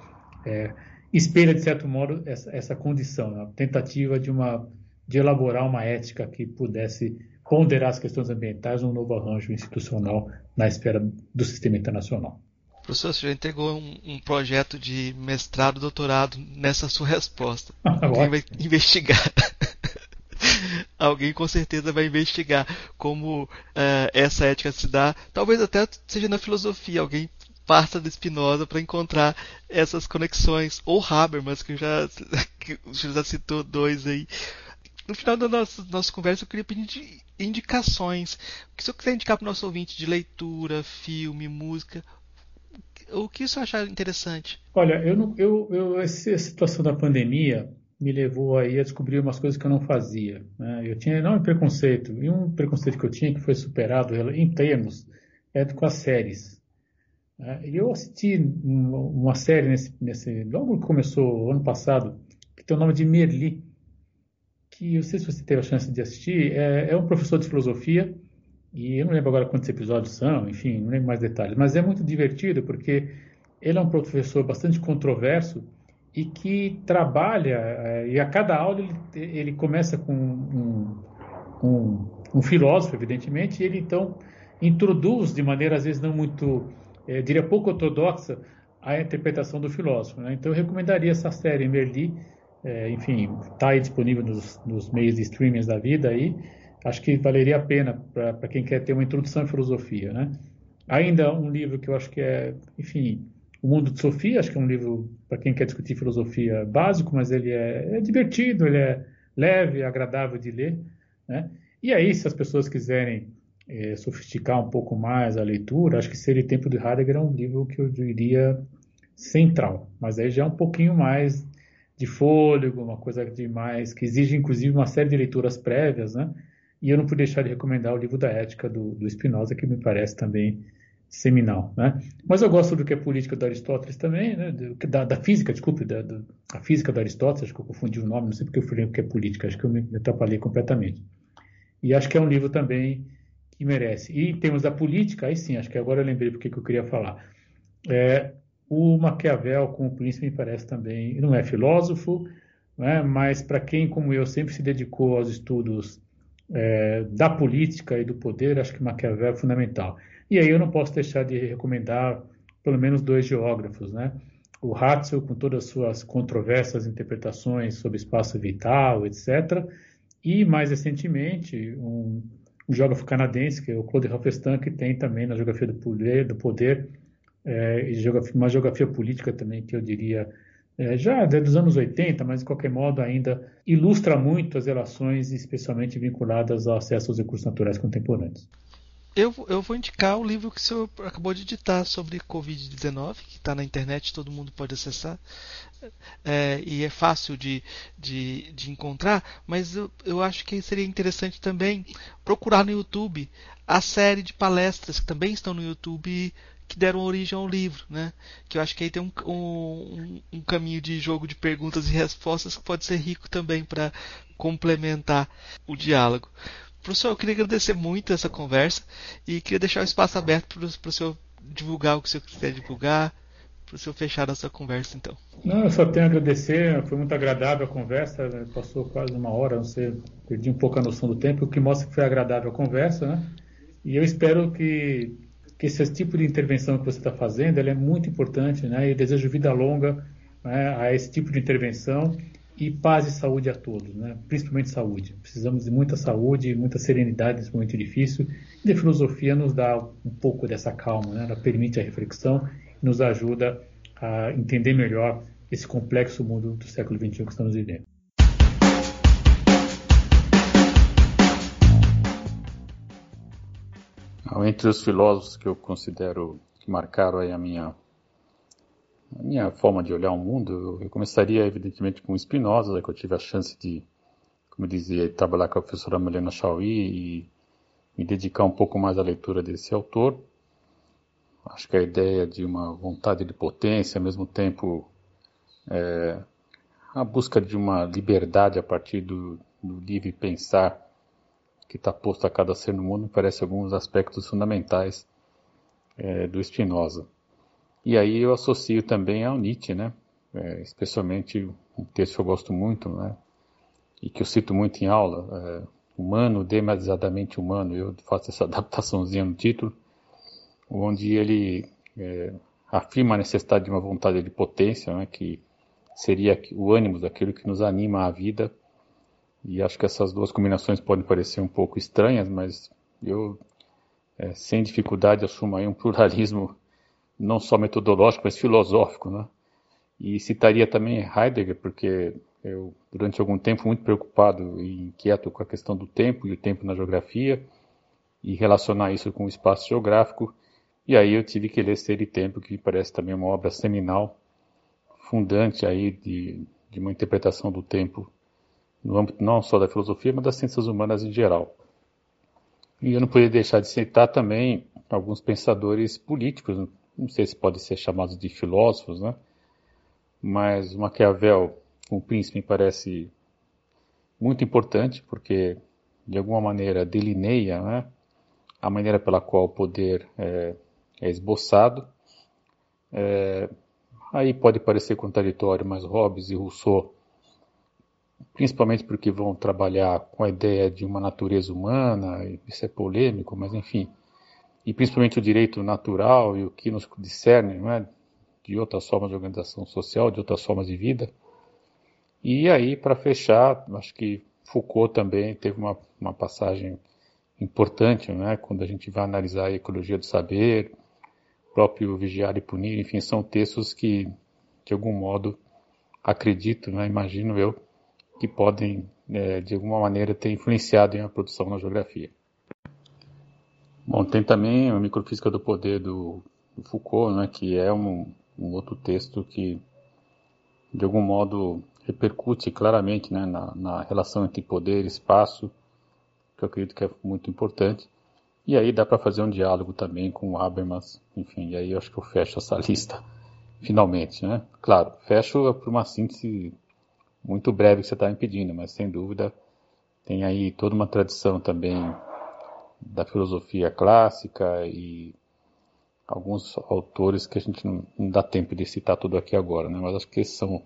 é, espelha, de certo modo, essa, essa condição, né? a tentativa de, uma, de elaborar uma ética que pudesse ponderar as questões ambientais num novo arranjo institucional na esfera do sistema internacional.
Professor, você já entregou um, um projeto de mestrado, doutorado nessa sua resposta. Alguém vai investigar. Alguém com certeza vai investigar como uh, essa ética se dá. Talvez até seja na filosofia. Alguém passa de Spinoza para encontrar essas conexões. Ou Habermas, que já, que já citou dois aí. No final da nossa, nossa conversa, eu queria pedir indicações. O senhor quiser indicar para o nosso ouvinte de leitura, filme, música, o que você achar interessante?
Olha, eu, não, eu, eu essa situação da pandemia me levou aí a descobrir umas coisas que eu não fazia. Né? Eu tinha enorme preconceito, e um preconceito que eu tinha que foi superado em termos é com as séries. É, e eu assisti uma série nesse, nesse, logo que começou ano passado, que tem o nome de Merli, que eu sei se você teve a chance de assistir, é, é, um professor de filosofia, e eu não lembro agora quantos episódios são, enfim, não lembro mais detalhes, mas é muito divertido porque ele é um professor bastante controverso e que trabalha, é, e a cada aula ele, ele começa com um, um, um filósofo, evidentemente, e ele então introduz de maneira às vezes não muito é, diria, pouco ortodoxa a interpretação do filósofo. Né? Então, eu recomendaria essa série Merli, é, enfim, está aí disponível nos, nos, meios de streaming da vida aí. Acho que valeria a pena para quem quer ter uma introdução à filosofia, né? Ainda um livro que eu acho que é, enfim, O Mundo de Sofia, acho que é um livro para quem quer discutir filosofia básico, mas ele é, é divertido, ele é leve, agradável de ler, né? E aí, se as pessoas quiserem é, sofisticar um pouco mais a leitura, acho que Ser Tempo de Heidegger é um livro que eu diria central, mas aí já é um pouquinho mais de fôlego, uma coisa de mais que exige inclusive uma série de leituras prévias, né? E eu não pude deixar de recomendar o livro da Ética do, do Spinoza, que me parece também seminal, né? Mas eu gosto do que é política do Aristóteles também, né? Da, da física, desculpe, da, da a física do Aristóteles, acho que eu confundi o nome, não sei porque eu falei que é política, acho que eu me atrapalhei completamente. E acho que é um livro também que merece. E em termos da política, aí sim, acho que agora eu lembrei porque que eu queria falar. É, o Maquiavel, como príncipe, me parece também, não é filósofo, né? mas para quem, como eu, sempre se dedicou aos estudos é, da política e do poder, acho que Maquiavel é fundamental. E aí eu não posso deixar de recomendar pelo menos dois geógrafos, né? O Hatzel, com todas as suas controversas interpretações sobre espaço vital, etc. E, mais recentemente, um, um geógrafo canadense, que é o Claude Halfestan, que tem também na geografia do poder, do poder é, uma geografia política também, que eu diria é, já dos anos 80, mas de qualquer modo ainda ilustra muito as relações, especialmente vinculadas ao acesso aos recursos naturais contemporâneos.
Eu, eu vou indicar o livro que o senhor acabou de editar sobre Covid-19, que está na internet, todo mundo pode acessar. É, e é fácil de, de, de encontrar, mas eu, eu acho que seria interessante também procurar no YouTube a série de palestras que também estão no YouTube que deram origem ao livro, né? Que eu acho que aí tem um, um, um caminho de jogo de perguntas e respostas que pode ser rico também para complementar o diálogo. Professor, eu queria agradecer muito essa conversa e queria deixar o espaço aberto para o senhor divulgar o que o senhor quiser divulgar, para o senhor fechar essa conversa, então.
Não, eu só tenho a agradecer, foi muito agradável a conversa, né? passou quase uma hora, não sei, perdi um pouco a noção do tempo, o que mostra que foi agradável a conversa, né? E eu espero que que esse tipo de intervenção que você está fazendo é muito importante, né? Eu desejo vida longa né, a esse tipo de intervenção e paz e saúde a todos, né? principalmente saúde. Precisamos de muita saúde, muita serenidade nesse momento difícil. E a filosofia nos dá um pouco dessa calma, né? ela permite a reflexão e nos ajuda a entender melhor esse complexo mundo do século XXI que estamos vivendo.
Entre os filósofos que eu considero que marcaram a minha a minha forma de olhar o mundo, eu começaria evidentemente com Spinoza, que eu tive a chance de, como dizia, trabalhar com a professora Melena Chauí e me dedicar um pouco mais à leitura desse autor. Acho que a ideia de uma vontade de potência, ao mesmo tempo é, a busca de uma liberdade a partir do, do livre pensar que está posto a cada ser no mundo parece alguns aspectos fundamentais é, do Spinoza. E aí eu associo também ao Nietzsche, né? É, especialmente um texto que eu gosto muito, né? E que eu cito muito em aula, é, Humano, demasiadamente humano. Eu faço essa adaptaçãozinha no título, onde ele é, afirma a necessidade de uma vontade de potência, né? Que seria o ânimo daquilo que nos anima à vida e acho que essas duas combinações podem parecer um pouco estranhas, mas eu, é, sem dificuldade, assumo aí um pluralismo não só metodológico, mas filosófico, né? E citaria também Heidegger, porque eu, durante algum tempo, muito preocupado e inquieto com a questão do tempo e o tempo na geografia, e relacionar isso com o espaço geográfico, e aí eu tive que ler Ser e Tempo, que parece também uma obra seminal, fundante aí de, de uma interpretação do tempo no âmbito não só da filosofia, mas das ciências humanas em geral. E eu não poderia deixar de citar também alguns pensadores políticos, não sei se podem ser chamados de filósofos, né? mas Maquiavel, o príncipe, me parece muito importante, porque de alguma maneira delineia né, a maneira pela qual o poder é, é esboçado. É, aí pode parecer contraditório, mas Hobbes e Rousseau principalmente porque vão trabalhar com a ideia de uma natureza humana, isso é polêmico, mas enfim, e principalmente o direito natural e o que nos discerne é, de outras formas de organização social, de outras formas de vida. E aí, para fechar, acho que Foucault também teve uma, uma passagem importante, né, quando a gente vai analisar a ecologia do saber, próprio Vigiar e Punir, enfim, são textos que, de algum modo, acredito, né, imagino eu, que podem, é, de alguma maneira, ter influenciado em a produção na geografia. Bom, tem também a Microfísica do Poder do, do Foucault, né, que é um, um, outro texto que, de algum modo, repercute claramente né, na, na relação entre poder e espaço, que eu acredito que é muito importante. E aí dá para fazer um diálogo também com o Habermas, enfim, e aí eu acho que eu fecho essa lista, finalmente, né? Claro, fecho por uma síntese muito breve que você está me pedindo, mas sem dúvida tem aí toda uma tradição também da filosofia clássica e alguns autores que a gente não, dá tempo de citar tudo aqui agora, né? Mas acho que são,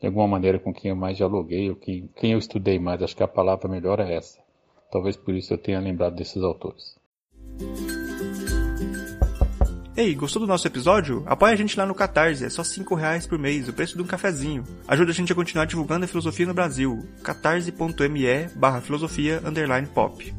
de alguma maneira, com quem eu mais dialoguei, ou quem, quem eu estudei mais. Acho que a palavra melhor é essa. Talvez por isso eu tenha lembrado desses autores.
Ei, gostou do nosso episódio? Apoie a gente lá no Catarse, é só 5 reais por mês, o preço de um cafezinho. Ajuda a gente a continuar divulgando a filosofia no Brasil. catarse.me barra filosofia underline pop.